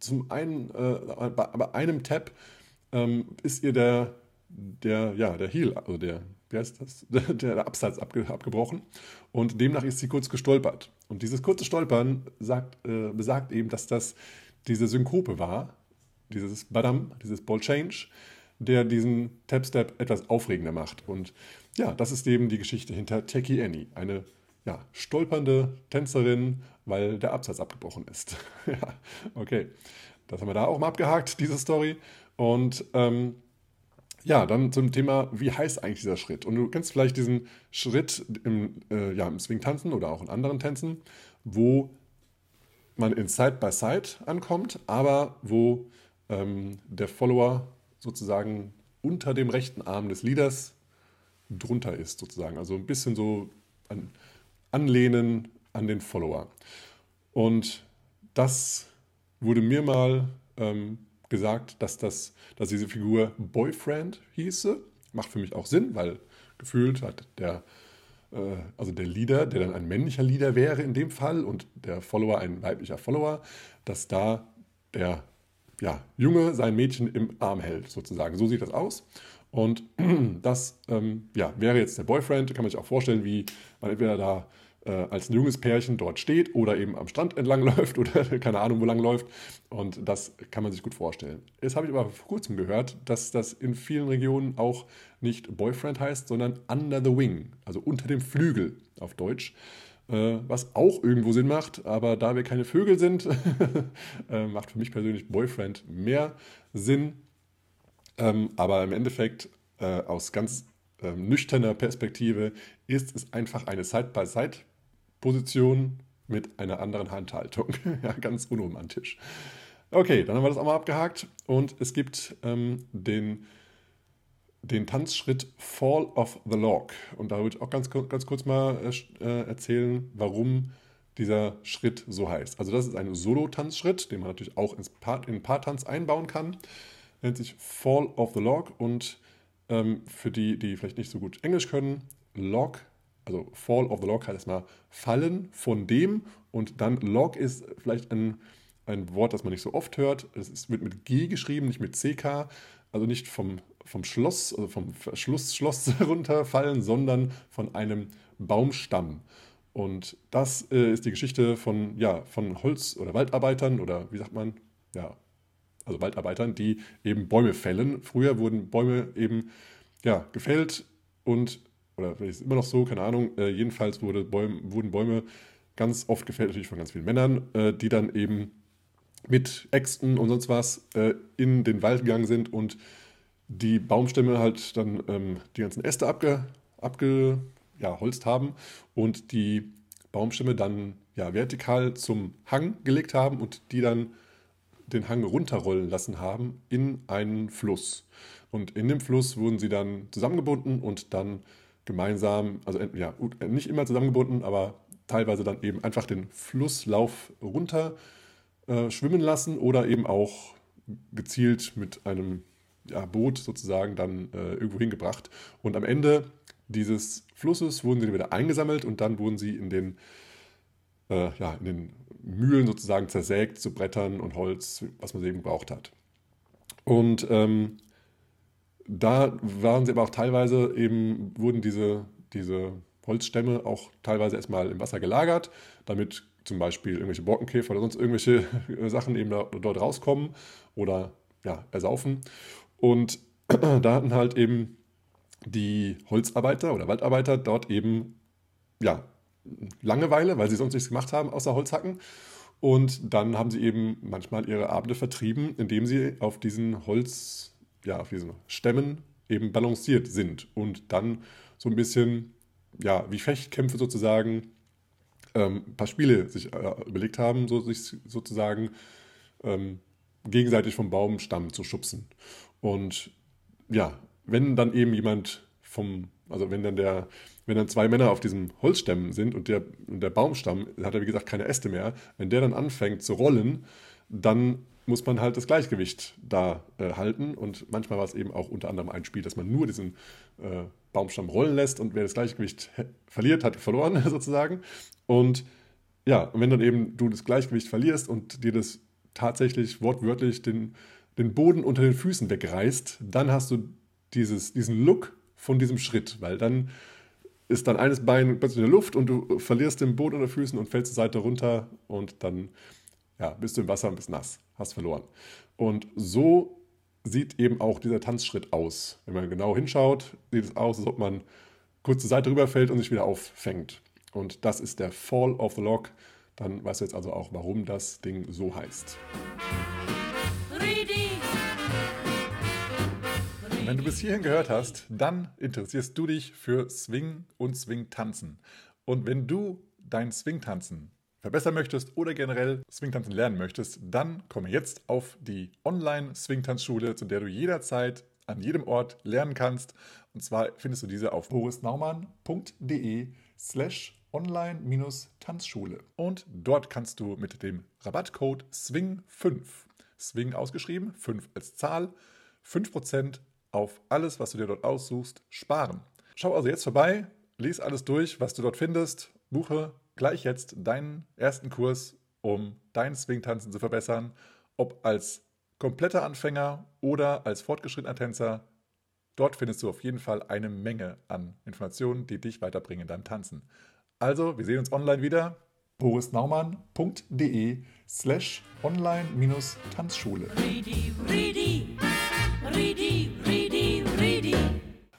zum einen, äh, bei einem Tap ähm, ist ihr der, der, ja, der Heel, also der, wie heißt das, der Absatz abge, abgebrochen und demnach ist sie kurz gestolpert. Und dieses kurze Stolpern sagt, äh, besagt eben, dass das diese Synkope war, dieses Badam, dieses Ball Change, der diesen Tap-Step etwas aufregender macht. Und ja, das ist eben die Geschichte hinter Techie Annie, eine ja, stolpernde Tänzerin, weil der Absatz abgebrochen ist. ja, okay. Das haben wir da auch mal abgehakt, diese Story. Und ähm, ja, dann zum Thema, wie heißt eigentlich dieser Schritt? Und du kennst vielleicht diesen Schritt im, äh, ja, im Swing-Tanzen oder auch in anderen Tänzen, wo man in Side-by-Side -Side ankommt, aber wo ähm, der Follower sozusagen unter dem rechten Arm des Leaders drunter ist, sozusagen. Also ein bisschen so an, anlehnen an den Follower. Und das wurde mir mal ähm, gesagt, dass, das, dass diese Figur Boyfriend hieße. Macht für mich auch Sinn, weil gefühlt hat der, äh, also der Leader, der dann ein männlicher Leader wäre in dem Fall und der Follower ein weiblicher Follower, dass da der ja, Junge sein Mädchen im Arm hält, sozusagen. So sieht das aus. Und das ähm, ja, wäre jetzt der Boyfriend, kann man sich auch vorstellen, wie man entweder da äh, als ein junges Pärchen dort steht oder eben am Strand entlang läuft oder keine Ahnung, wo lang läuft. Und das kann man sich gut vorstellen. Jetzt habe ich aber vor kurzem gehört, dass das in vielen Regionen auch nicht Boyfriend heißt, sondern Under the Wing, also unter dem Flügel auf Deutsch. Äh, was auch irgendwo Sinn macht, aber da wir keine Vögel sind, äh, macht für mich persönlich Boyfriend mehr Sinn. Ähm, aber im Endeffekt äh, aus ganz ähm, nüchterner Perspektive ist es einfach eine Side-by-Side-Position mit einer anderen Handhaltung. ja, ganz unromantisch. Okay, dann haben wir das auch mal abgehakt und es gibt ähm, den, den Tanzschritt Fall of the Log. Und da würde ich auch ganz, ganz kurz mal äh, erzählen, warum dieser Schritt so heißt. Also das ist ein Solo-Tanzschritt, den man natürlich auch ins Part, in Paartanz einbauen kann. Nennt sich Fall of the Log und ähm, für die, die vielleicht nicht so gut Englisch können, Log, also Fall of the Log heißt erstmal fallen von dem und dann Log ist vielleicht ein, ein Wort, das man nicht so oft hört. Es wird mit G geschrieben, nicht mit CK, also nicht vom, vom Schloss, also vom Verschluss, Schloss runterfallen, sondern von einem Baumstamm. Und das äh, ist die Geschichte von, ja, von Holz- oder Waldarbeitern oder wie sagt man, ja, also Waldarbeitern, die eben Bäume fällen. Früher wurden Bäume eben ja, gefällt und, oder vielleicht ist immer noch so, keine Ahnung, äh, jedenfalls wurde Bäume, wurden Bäume ganz oft gefällt, natürlich von ganz vielen Männern, äh, die dann eben mit Äxten und sonst was äh, in den Wald gegangen sind und die Baumstämme halt dann ähm, die ganzen Äste abge, abge, ja, haben und die Baumstämme dann ja, vertikal zum Hang gelegt haben und die dann den Hang runterrollen lassen haben in einen Fluss. Und in dem Fluss wurden sie dann zusammengebunden und dann gemeinsam, also ja, nicht immer zusammengebunden, aber teilweise dann eben einfach den Flusslauf runter äh, schwimmen lassen oder eben auch gezielt mit einem ja, Boot sozusagen dann äh, irgendwo hingebracht. Und am Ende dieses Flusses wurden sie wieder eingesammelt und dann wurden sie in den, äh, ja, in den Mühlen sozusagen zersägt zu Brettern und Holz, was man eben gebraucht hat. Und ähm, da waren sie aber auch teilweise eben, wurden diese, diese Holzstämme auch teilweise erstmal im Wasser gelagert, damit zum Beispiel irgendwelche Borkenkäfer oder sonst irgendwelche Sachen eben da, dort rauskommen oder ja, ersaufen. Und da hatten halt eben die Holzarbeiter oder Waldarbeiter dort eben ja, Langeweile, weil sie sonst nichts gemacht haben außer Holzhacken. Und dann haben sie eben manchmal ihre Abende vertrieben, indem sie auf diesen Holz, ja, auf diesen Stämmen eben balanciert sind und dann so ein bisschen, ja, wie Fechtkämpfe sozusagen, ähm, ein paar Spiele sich äh, überlegt haben, so, sich sozusagen ähm, gegenseitig vom Baumstamm zu schubsen. Und ja, wenn dann eben jemand vom, also wenn dann der, wenn dann zwei Männer auf diesem Holzstämmen sind und der, und der Baumstamm hat ja wie gesagt keine Äste mehr, wenn der dann anfängt zu rollen, dann muss man halt das Gleichgewicht da äh, halten. Und manchmal war es eben auch unter anderem ein Spiel, dass man nur diesen äh, Baumstamm rollen lässt und wer das Gleichgewicht verliert, hat verloren sozusagen. Und ja, und wenn dann eben du das Gleichgewicht verlierst und dir das tatsächlich wortwörtlich den, den Boden unter den Füßen wegreißt, dann hast du dieses, diesen Look von diesem Schritt, weil dann ist dann eines Bein plötzlich in der Luft und du verlierst den Boden unter den Füßen und fällst zur Seite runter und dann ja, bist du im Wasser und bist nass, hast verloren. Und so sieht eben auch dieser Tanzschritt aus. Wenn man genau hinschaut, sieht es aus, als ob man kurz zur Seite rüberfällt und sich wieder auffängt. Und das ist der Fall of the Log. Dann weißt du jetzt also auch, warum das Ding so heißt. Wenn du bis hierhin gehört hast, dann interessierst du dich für Swing und Swing-Tanzen. Und wenn du dein Swing-Tanzen verbessern möchtest oder generell Swing-Tanzen lernen möchtest, dann komme jetzt auf die Online-Swing-Tanzschule, zu der du jederzeit an jedem Ort lernen kannst. Und zwar findest du diese auf borisnaumann.de slash online-tanzschule. Und dort kannst du mit dem Rabattcode SWING5, SWING ausgeschrieben, 5 als Zahl, 5% auf alles, was du dir dort aussuchst, sparen. Schau also jetzt vorbei, lies alles durch, was du dort findest, buche gleich jetzt deinen ersten Kurs, um dein Swing-Tanzen zu verbessern, ob als kompletter Anfänger oder als fortgeschrittener Tänzer. Dort findest du auf jeden Fall eine Menge an Informationen, die dich weiterbringen beim Tanzen. Also, wir sehen uns online wieder. borisnaumann.de slash online-tanzschule. Ready, ready, ready,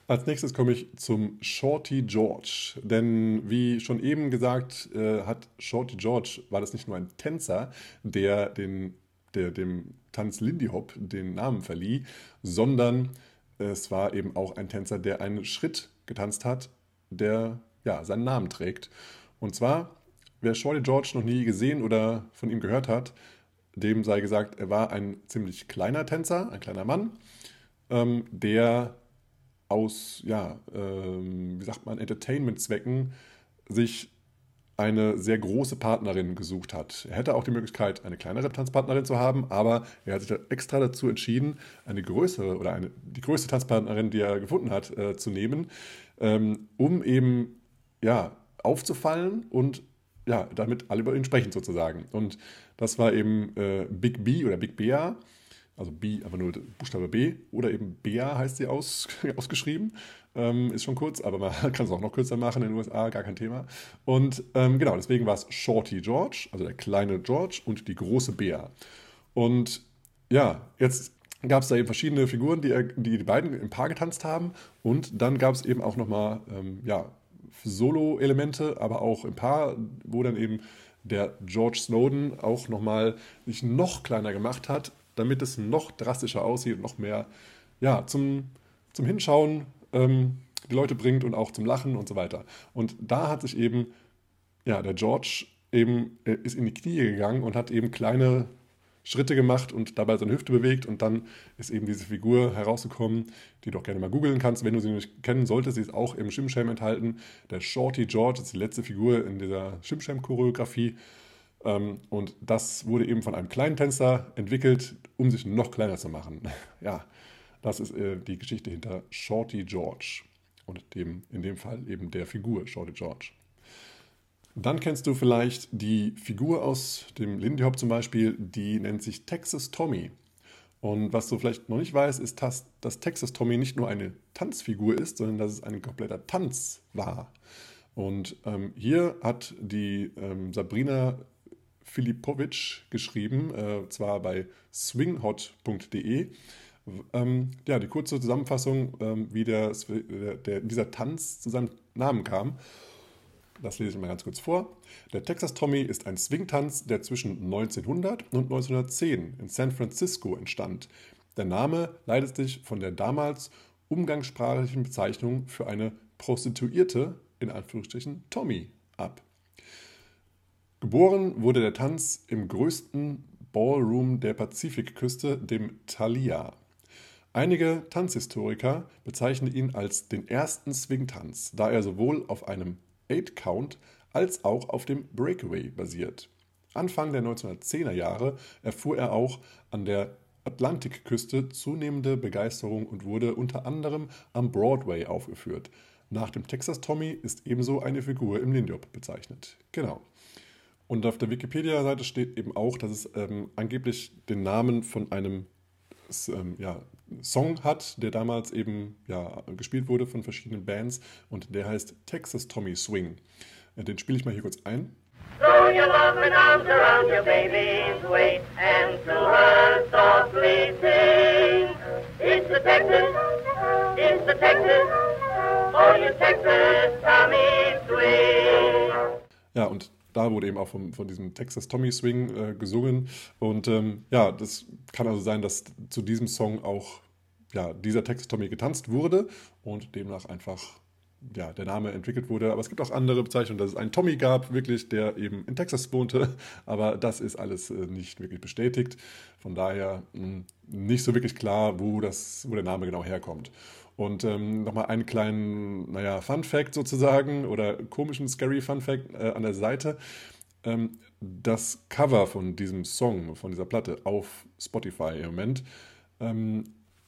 als nächstes komme ich zum Shorty George. Denn wie schon eben gesagt, äh, hat Shorty George, war das nicht nur ein Tänzer, der, den, der dem Tanz Lindy Hop den Namen verlieh, sondern es war eben auch ein Tänzer, der einen Schritt getanzt hat, der ja, seinen Namen trägt. Und zwar, wer Shorty George noch nie gesehen oder von ihm gehört hat, dem sei gesagt, er war ein ziemlich kleiner Tänzer, ein kleiner Mann, ähm, der aus, ja, ähm, wie sagt man, Entertainment-Zwecken sich eine sehr große Partnerin gesucht hat. Er hätte auch die Möglichkeit, eine kleinere Tanzpartnerin zu haben, aber er hat sich extra dazu entschieden, eine größere oder eine, die größte Tanzpartnerin, die er gefunden hat, äh, zu nehmen, ähm, um eben ja, aufzufallen und ja, damit alle über ihn sprechen sozusagen. Und das war eben äh, Big B oder Big Bea, also B, einfach nur Buchstabe B oder eben Bea heißt sie aus, ausgeschrieben. Ähm, ist schon kurz, aber man kann es auch noch kürzer machen in den USA, gar kein Thema. Und ähm, genau, deswegen war es Shorty George, also der kleine George und die große Bea. Und ja, jetzt gab es da eben verschiedene Figuren, die, die, die beiden im Paar getanzt haben. Und dann gab es eben auch nochmal ähm, ja, Solo-Elemente, aber auch ein paar, wo dann eben der George Snowden auch nochmal sich noch kleiner gemacht hat, damit es noch drastischer aussieht und noch mehr ja, zum, zum Hinschauen ähm, die Leute bringt und auch zum Lachen und so weiter. Und da hat sich eben, ja, der George eben äh, ist in die Knie gegangen und hat eben kleine Schritte gemacht und dabei seine Hüfte bewegt und dann ist eben diese Figur herausgekommen, die du auch gerne mal googeln kannst, wenn du sie nicht kennen solltest. Sie ist auch im Shimsham enthalten. Der Shorty George ist die letzte Figur in dieser Shimsham-Choreografie. Ähm, und das wurde eben von einem kleinen Tänzer entwickelt, um sich noch kleiner zu machen. Ja, das ist äh, die Geschichte hinter Shorty George und dem, in dem Fall eben der Figur Shorty George. Dann kennst du vielleicht die Figur aus dem Lindy Hop zum Beispiel, die nennt sich Texas Tommy. Und was du vielleicht noch nicht weißt, ist, dass, dass Texas Tommy nicht nur eine Tanzfigur ist, sondern dass es ein kompletter Tanz war. Und ähm, hier hat die ähm, Sabrina Filipovic geschrieben, äh, zwar bei swinghot.de. Ähm, ja, die kurze Zusammenfassung, ähm, wie der, der, dieser Tanz zu seinem Namen kam. Das lese ich mal ganz kurz vor. Der Texas Tommy ist ein Swingtanz, der zwischen 1900 und 1910 in San Francisco entstand. Der Name leitet sich von der damals umgangssprachlichen Bezeichnung für eine Prostituierte, in Anführungsstrichen Tommy, ab. Geboren wurde der Tanz im größten Ballroom der Pazifikküste, dem Thalia. Einige Tanzhistoriker bezeichnen ihn als den ersten Swingtanz, da er sowohl auf einem Eight Count als auch auf dem Breakaway basiert. Anfang der 1910er Jahre erfuhr er auch an der Atlantikküste zunehmende Begeisterung und wurde unter anderem am Broadway aufgeführt. Nach dem Texas Tommy ist ebenso eine Figur im Lindy bezeichnet. Genau. Und auf der Wikipedia-Seite steht eben auch, dass es ähm, angeblich den Namen von einem ähm, ja, Song hat, der damals eben ja, gespielt wurde von verschiedenen Bands und der heißt Texas Tommy Swing. Äh, den spiele ich mal hier kurz ein. Throw your loving arms around your baby's waist and to her softly sing. It's the Texas, it's the Texas, oh you Texas Tommy Swing. Ja, und da wurde eben auch vom, von diesem Texas Tommy Swing äh, gesungen. Und ähm, ja, das kann also sein, dass zu diesem Song auch ja, dieser Texas Tommy getanzt wurde und demnach einfach ja, der Name entwickelt wurde. Aber es gibt auch andere Bezeichnungen, dass es einen Tommy gab, wirklich, der eben in Texas wohnte. Aber das ist alles äh, nicht wirklich bestätigt. Von daher hm, nicht so wirklich klar, wo, das, wo der Name genau herkommt. Und ähm, nochmal einen kleinen, naja, Fun Fact sozusagen oder komischen, scary Fun Fact äh, an der Seite. Ähm, das Cover von diesem Song, von dieser Platte auf Spotify im Moment, ähm,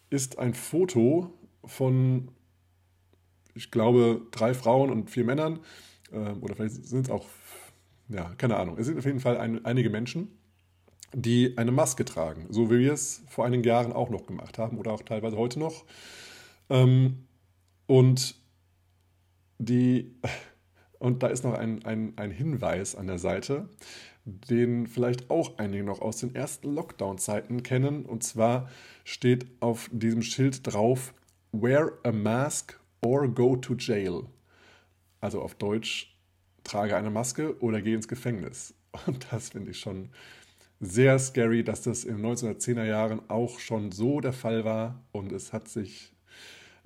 ist ein Foto von, ich glaube, drei Frauen und vier Männern. Äh, oder vielleicht sind es auch, ja, keine Ahnung. Es sind auf jeden Fall ein, einige Menschen, die eine Maske tragen, so wie wir es vor einigen Jahren auch noch gemacht haben oder auch teilweise heute noch. Ähm, und die, und da ist noch ein, ein, ein Hinweis an der Seite, den vielleicht auch einige noch aus den ersten Lockdown-Zeiten kennen. Und zwar steht auf diesem Schild drauf, Wear a mask or go to jail. Also auf Deutsch, trage eine Maske oder geh ins Gefängnis. Und das finde ich schon sehr scary, dass das in den 1910er Jahren auch schon so der Fall war. Und es hat sich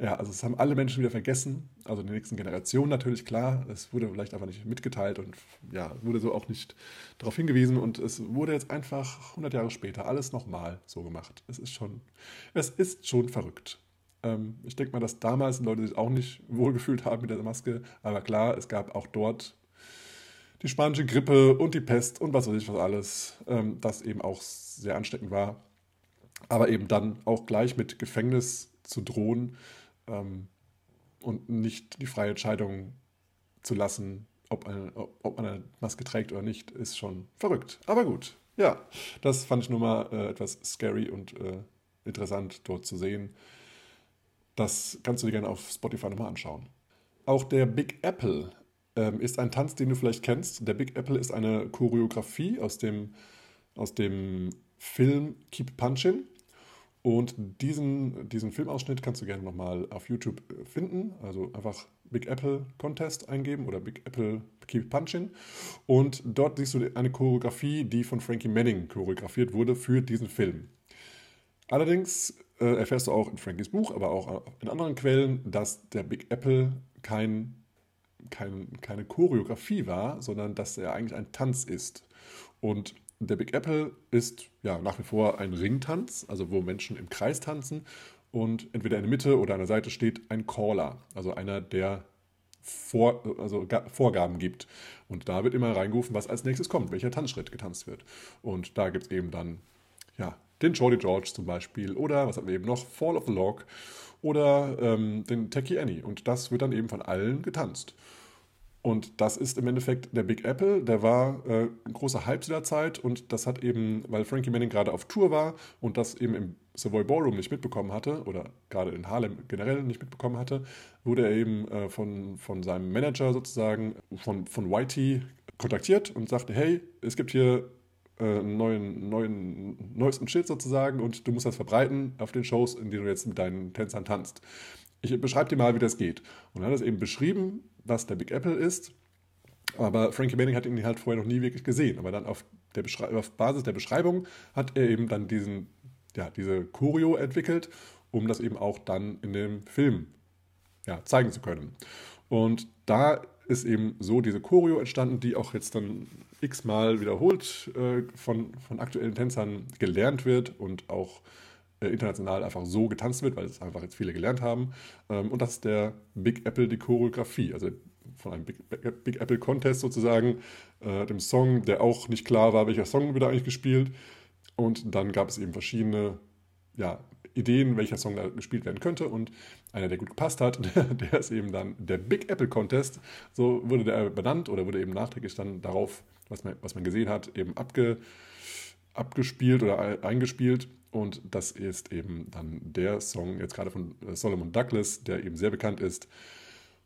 Ja, also es haben alle Menschen wieder vergessen, also die nächsten Generationen natürlich, klar, es wurde vielleicht einfach nicht mitgeteilt und ja, wurde so auch nicht darauf hingewiesen und es wurde jetzt einfach 100 Jahre später alles nochmal so gemacht. Es ist schon, es ist schon verrückt. Ähm, ich denke mal, dass damals Leute sich auch nicht wohlgefühlt haben mit der Maske, aber klar, es gab auch dort die spanische Grippe und die Pest und was weiß ich was alles, ähm, das eben auch sehr ansteckend war. Aber eben dann auch gleich mit Gefängnis zu drohen ähm, und nicht die freie Entscheidung zu lassen, ob, eine, ob man eine Maske trägt oder nicht, ist schon verrückt. Aber gut, ja, das fand ich nur mal äh, etwas scary und äh, interessant dort zu sehen. Das kannst du dir gerne auf Spotify nochmal anschauen. Auch der Big Apple ähm, ist ein Tanz, den du vielleicht kennst. Der Big Apple ist eine Choreografie aus dem, aus dem Film Keep Punchin'. Und diesen, diesen Filmausschnitt kannst du gerne nochmal auf YouTube äh, finden. Also einfach Big Apple Contest eingeben oder Big Apple Keep Punchin'. Und dort siehst du eine Choreografie, die von Frankie Manning choreografiert wurde für diesen Film. Allerdings äh, erfährst du auch in Frankies Buch, aber auch in anderen Quellen, dass der Big Apple kein kein, keine Choreografie war, sondern dass er eigentlich ein Tanz ist. Und der Big Apple ist ja nach wie vor ein Ringtanz, also wo Menschen im Kreis tanzen und entweder in der Mitte oder an der Seite steht ein Caller, also einer, der vor, also Vorgaben gibt. Und da wird immer reingerufen, was als nächstes kommt, welcher Tanzschritt getanzt wird. Und da gibt es eben dann ja, den Jordy George zum Beispiel oder was haben wir eben noch, Fall of the Log oder ähm, den Techie Annie. Und das wird dann eben von allen getanzt. Und das ist im Endeffekt der Big Apple, der war äh, ein großer Hype zu der Zeit und das hat eben, weil Frankie Manning gerade auf Tour war und das eben im Savoy Ballroom nicht mitbekommen hatte oder gerade in Harlem generell nicht mitbekommen hatte, wurde er eben äh, von, von seinem Manager sozusagen, von, von Whitey kontaktiert und sagte, hey, es gibt hier äh, einen neuen, neuen, neuesten Shit sozusagen und du musst das verbreiten auf den Shows, in denen du jetzt mit deinen Tänzern tanzt. Ich beschreibe dir mal, wie das geht. Und er hat es eben beschrieben, was der Big Apple ist. Aber Frankie Manning hat ihn halt vorher noch nie wirklich gesehen. Aber dann auf, der auf Basis der Beschreibung hat er eben dann diesen, ja, diese Choreo entwickelt, um das eben auch dann in dem Film ja, zeigen zu können. Und da ist eben so diese Choreo entstanden, die auch jetzt dann x-mal wiederholt äh, von, von aktuellen Tänzern gelernt wird und auch international einfach so getanzt wird, weil es einfach jetzt viele gelernt haben. Ähm, und das ist der Big Apple, die Choreografie, also von einem Big, Big Apple Contest sozusagen, äh, dem Song, der auch nicht klar war, welcher Song wird da eigentlich gespielt. Und dann gab es eben verschiedene ja, Ideen, welcher Song da gespielt werden könnte. Und einer, der gut gepasst hat, der ist eben dann der Big Apple Contest. So wurde der benannt oder wurde eben nachträglich dann darauf, was man, was man gesehen hat, eben abge, abgespielt oder eingespielt. Und das ist eben dann der Song, jetzt gerade von äh, Solomon Douglas, der eben sehr bekannt ist.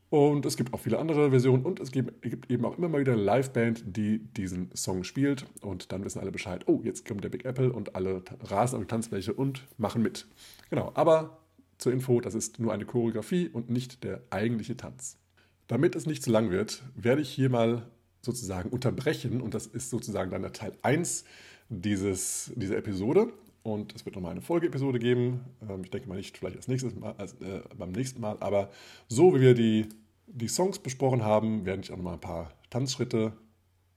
Und es gibt auch viele andere Versionen und es gibt, eben auch immer mal wieder eine Liveband, die diesen Song spielt. Und dann wissen alle Bescheid, oh, jetzt kommt der Big Apple und alle rasen auf die Tanzfläche und machen mit. Genau, aber zur Info, das ist nur eine Choreografie und nicht der eigentliche Tanz. Damit es nicht zu lang wird, werde ich hier mal sozusagen unterbrechen und das ist sozusagen dann der Teil 1 dieses, dieser Episode. Und es wird nochmal eine Folgeepisode geben. Ähm, ich denke mal nicht vielleicht als nächstes Mal, als, äh, beim nächsten Mal, aber so wie wir die, die Songs besprochen haben, werde ich auch nochmal ein paar Tanzschritte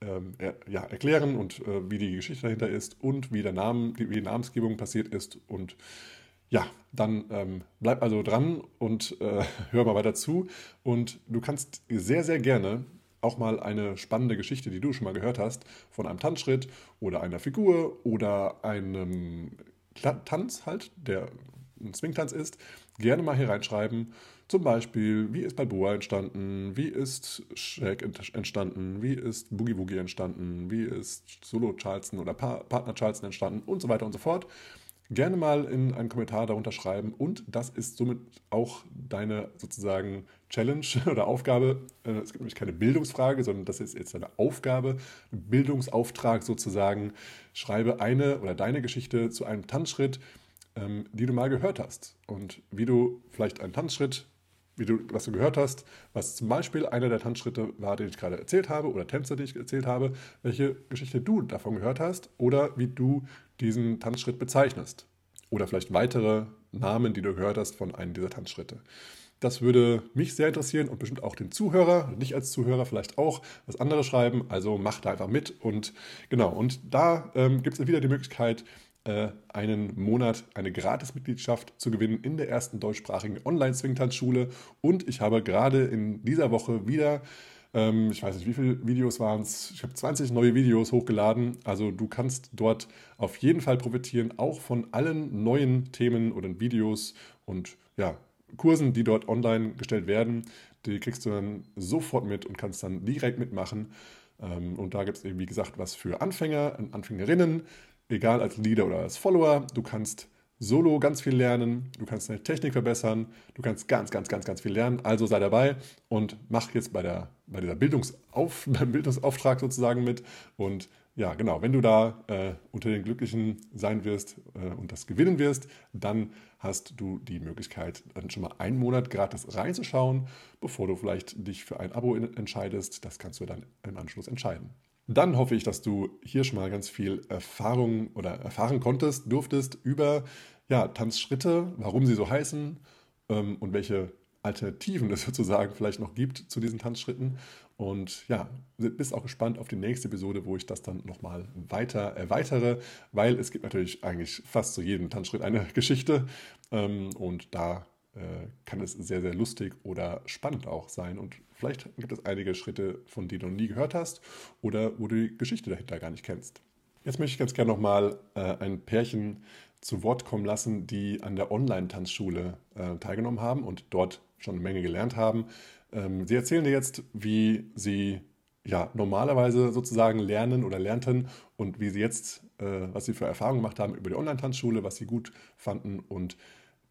ähm, er, ja, erklären und äh, wie die Geschichte dahinter ist und wie, der Name, die, wie die Namensgebung passiert ist. Und ja, dann ähm, bleib also dran und äh, hör mal weiter zu. Und du kannst sehr, sehr gerne auch mal eine spannende Geschichte, die du schon mal gehört hast, von einem Tanzschritt oder einer Figur oder einem Tanz halt, der ein Swingtanz ist, gerne mal hier reinschreiben. Zum Beispiel, wie ist Balboa entstanden? Wie ist Shaq entstanden? Wie ist Boogie Woogie entstanden? Wie ist Solo Charleston oder pa Partner Charleston entstanden? Und so weiter und so fort gerne mal in einen Kommentar darunter schreiben. Und das ist somit auch deine sozusagen Challenge oder Aufgabe. Äh, es gibt nämlich keine Bildungsfrage, sondern das ist jetzt eine Aufgabe, Bildungsauftrag sozusagen. Schreibe eine oder deine Geschichte zu einem Tanzschritt, ähm, die du mal gehört hast. Und wie du vielleicht einen Tanzschritt wie du, was du gehört hast, was zum Beispiel einer der Tanzschritte war, den ich gerade erzählt habe, oder Tänzer, die ich erzählt habe, welche Geschichte du davon gehört hast oder wie du diesen Tanzschritt bezeichnest. oder vielleicht weitere Namen, die du gehört hast von einem dieser Tanzschritte. Das würde mich sehr interessieren und bestimmt auch den Zuhörer, nicht als Zuhörer vielleicht auch, was andere schreiben. Also mach da einfach mit und genau. Und da ähm, gibt es wieder die Möglichkeit, äh, einen Monat eine Gratismitgliedschaft zu gewinnen in der ersten deutschsprachigen Online-Swingtanzschule. Und ich habe gerade in dieser Woche wieder ähm, ich weiß nicht, wie viele Videos waren es. Ich habe 20 neue Videos hochgeladen. Also du kannst dort auf jeden Fall profitieren, auch von allen neuen Themen oder Videos und ja, Kursen, die dort online gestellt werden. Die kriegst du dann sofort mit und kannst dann direkt mitmachen. Ähm, und da gibt es eben, wie gesagt, was für Anfänger und Anfängerinnen, egal als Leader oder als Follower. Du kannst solo ganz viel lernen, du kannst deine Technik verbessern, du kannst ganz, ganz, ganz, ganz viel lernen. Also sei dabei und mach jetzt bei, der, bei dieser Bildungsauf, beim Bildungsauftrag sozusagen mit. Und ja, genau, wenn du da äh, unter den Glücklichen sein wirst äh, und das gewinnen wirst, dann hast du die Möglichkeit, dann schon mal einen Monat gratis reinzuschauen, bevor du vielleicht dich für ein Abo entscheidest. Das kannst du dann im Anschluss entscheiden. Dann hoffe ich, dass du hier schon mal ganz viel Erfahrung oder erfahren konntest, durftest über ja, Tanzschritte, warum sie so heißen ähm, und welche Alternativen es sozusagen vielleicht noch gibt zu diesen Tanzschritten. Und ja, bist auch gespannt auf die nächste Episode, wo ich das dann nochmal weiter erweitere, weil es gibt natürlich eigentlich fast zu jedem Tanzschritt eine Geschichte. Ähm, und da äh, kann es sehr, sehr lustig oder spannend auch sein. Und vielleicht gibt es einige Schritte, von denen du noch nie gehört hast oder wo du die Geschichte dahinter gar nicht kennst. Jetzt möchte ich ganz gerne nochmal äh, ein Pärchen zu Wort kommen lassen, die an der Online-Tanzschule äh, teilgenommen haben und dort schon eine Menge gelernt haben. Ähm, sie erzählen dir jetzt, wie sie ja, normalerweise sozusagen lernen oder lernten und wie sie jetzt, äh, was sie für Erfahrungen gemacht haben über die Online-Tanzschule, was sie gut fanden und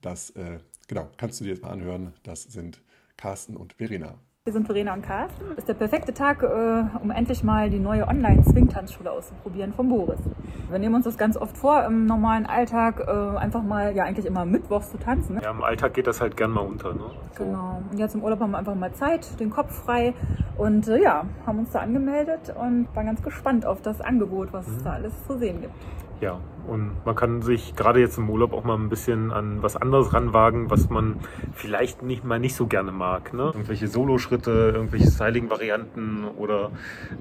das äh, Genau, kannst du dir jetzt mal anhören. Das sind Carsten und Verena. Wir sind Verena und Carsten. Ist der perfekte Tag, äh, um endlich mal die neue Online-Swing-Tanzschule auszuprobieren von Boris. Wir nehmen uns das ganz oft vor, im normalen Alltag äh, einfach mal, ja eigentlich immer mittwochs zu tanzen. Ja, im Alltag geht das halt gern mal unter. Ne? Genau. Und jetzt im Urlaub haben wir einfach mal Zeit, den Kopf frei und äh, ja, haben uns da angemeldet und waren ganz gespannt auf das Angebot, was es mhm. da alles zu sehen gibt. Ja, und man kann sich gerade jetzt im Urlaub auch mal ein bisschen an was anderes ranwagen, was man vielleicht nicht mal nicht so gerne mag. Ne? Irgendwelche Solo-Schritte, irgendwelche Styling-Varianten oder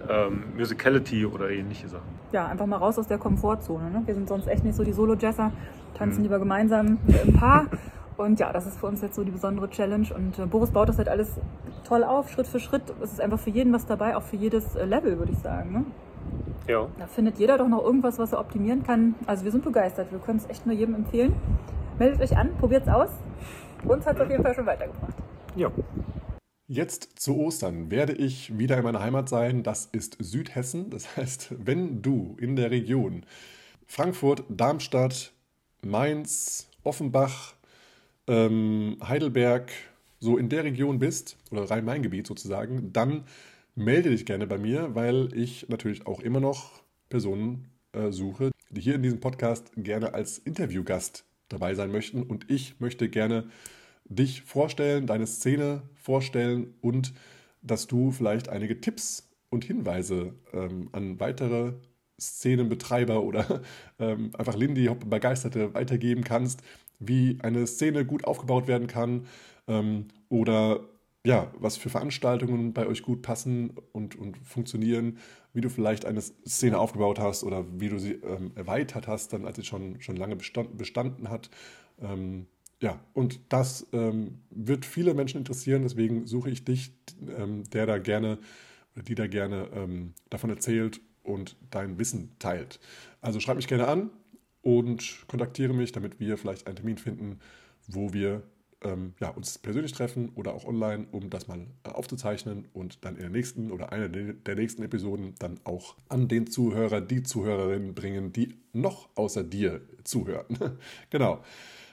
ähm, Musicality oder ähnliche Sachen. Ja, einfach mal raus aus der Komfortzone. Ne? Wir sind sonst echt nicht so die Solo-Jazzer, tanzen mhm. lieber gemeinsam im Paar. Und ja, das ist für uns jetzt so die besondere Challenge. Und äh, Boris baut das halt alles toll auf, Schritt für Schritt. Es ist einfach für jeden was dabei, auch für jedes äh, Level, würde ich sagen. Ne? Ja. Da findet jeder doch noch irgendwas, was er optimieren kann. Also wir sind begeistert. Wir können es echt nur jedem empfehlen. Meldet euch an, probiert es aus. Uns hat es auf jeden Fall schon weitergebracht. Ja. Jetzt zu Ostern werde ich wieder in meiner Heimat sein. Das ist Südhessen. Das heißt, wenn du in der Region Frankfurt, Darmstadt, Mainz, Offenbach, ähm, Heidelberg, so in der Region bist, oder Rhein-Main-Gebiet sozusagen, dann melde dich gerne bei mir, weil ich natürlich auch immer noch Personen äh, suche, die hier in diesem Podcast gerne als Interviewgast dabei sein möchten. Und ich möchte gerne dich vorstellen, deine Szene vorstellen und dass du vielleicht einige Tipps und Hinweise ähm, an weitere Szenenbetreiber oder ähm, einfach Lindy Hop Begeisterte weitergeben kannst, wie eine Szene gut aufgebaut werden kann ähm, oder ja, was für Veranstaltungen bei euch gut passen und, und funktionieren, wie du vielleicht eine Szene aufgebaut hast oder wie du sie ähm, erweitert hast, dann als sie schon, schon lange bestand, bestanden hat. Ähm, ja, und das ähm, wird viele Menschen interessieren, deswegen suche ich dich, ähm, der da gerne die da gerne ähm, davon erzählt und dein Wissen teilt. Also schreib mich gerne an und kontaktiere mich, damit wir vielleicht einen Termin finden, wo wir ähm, ja, uns persönlich treffen oder auch online, um das mal äh, aufzuzeichnen und dann in der nächsten oder einer der nächsten Episoden dann auch an den Zuhörer, die Zuhörerin bringen, die noch außer dir zuhören. genau.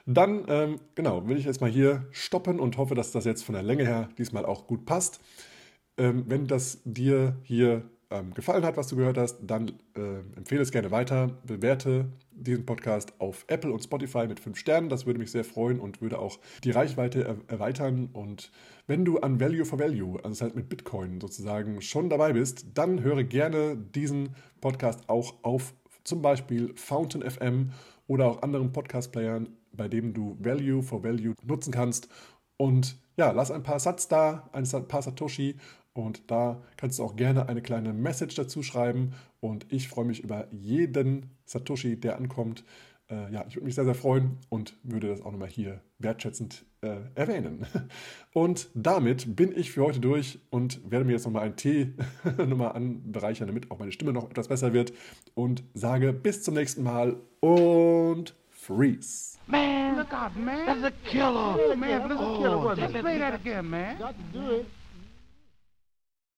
Dann, ähm, genau, will ich jetzt mal hier stoppen und hoffe, dass das jetzt von der Länge her diesmal auch gut passt. Ähm, wenn das dir hier ähm, gefallen hat, was du gehört hast, dann äh, empfehle es gerne weiter. Bewerte diesen Podcast auf Apple und Spotify mit fünf Sternen. Das würde mich sehr freuen und würde auch die Reichweite er erweitern. Und wenn du an Value for Value, also heißt mit Bitcoin sozusagen, schon dabei bist, dann höre gerne diesen Podcast auch auf zum Beispiel Fountain FM oder auch anderen Podcast-Playern, bei denen du Value for Value nutzen kannst. Und ja, lass ein paar Satz da, ein paar Satoshi und da kannst du auch gerne eine kleine Message dazu schreiben. Und ich freue mich über jeden Satoshi, der ankommt. Äh, ja, ich würde mich sehr, sehr freuen und würde das auch nochmal hier wertschätzend äh, erwähnen. Und damit bin ich für heute durch und werde mir jetzt nochmal einen Tee nochmal anbereichern, damit auch meine Stimme noch etwas besser wird. Und sage bis zum nächsten Mal und freeze. Man, look out, man. That's a killer. Man, that's a killer. Oh, Let's play that again, man. Got to do it.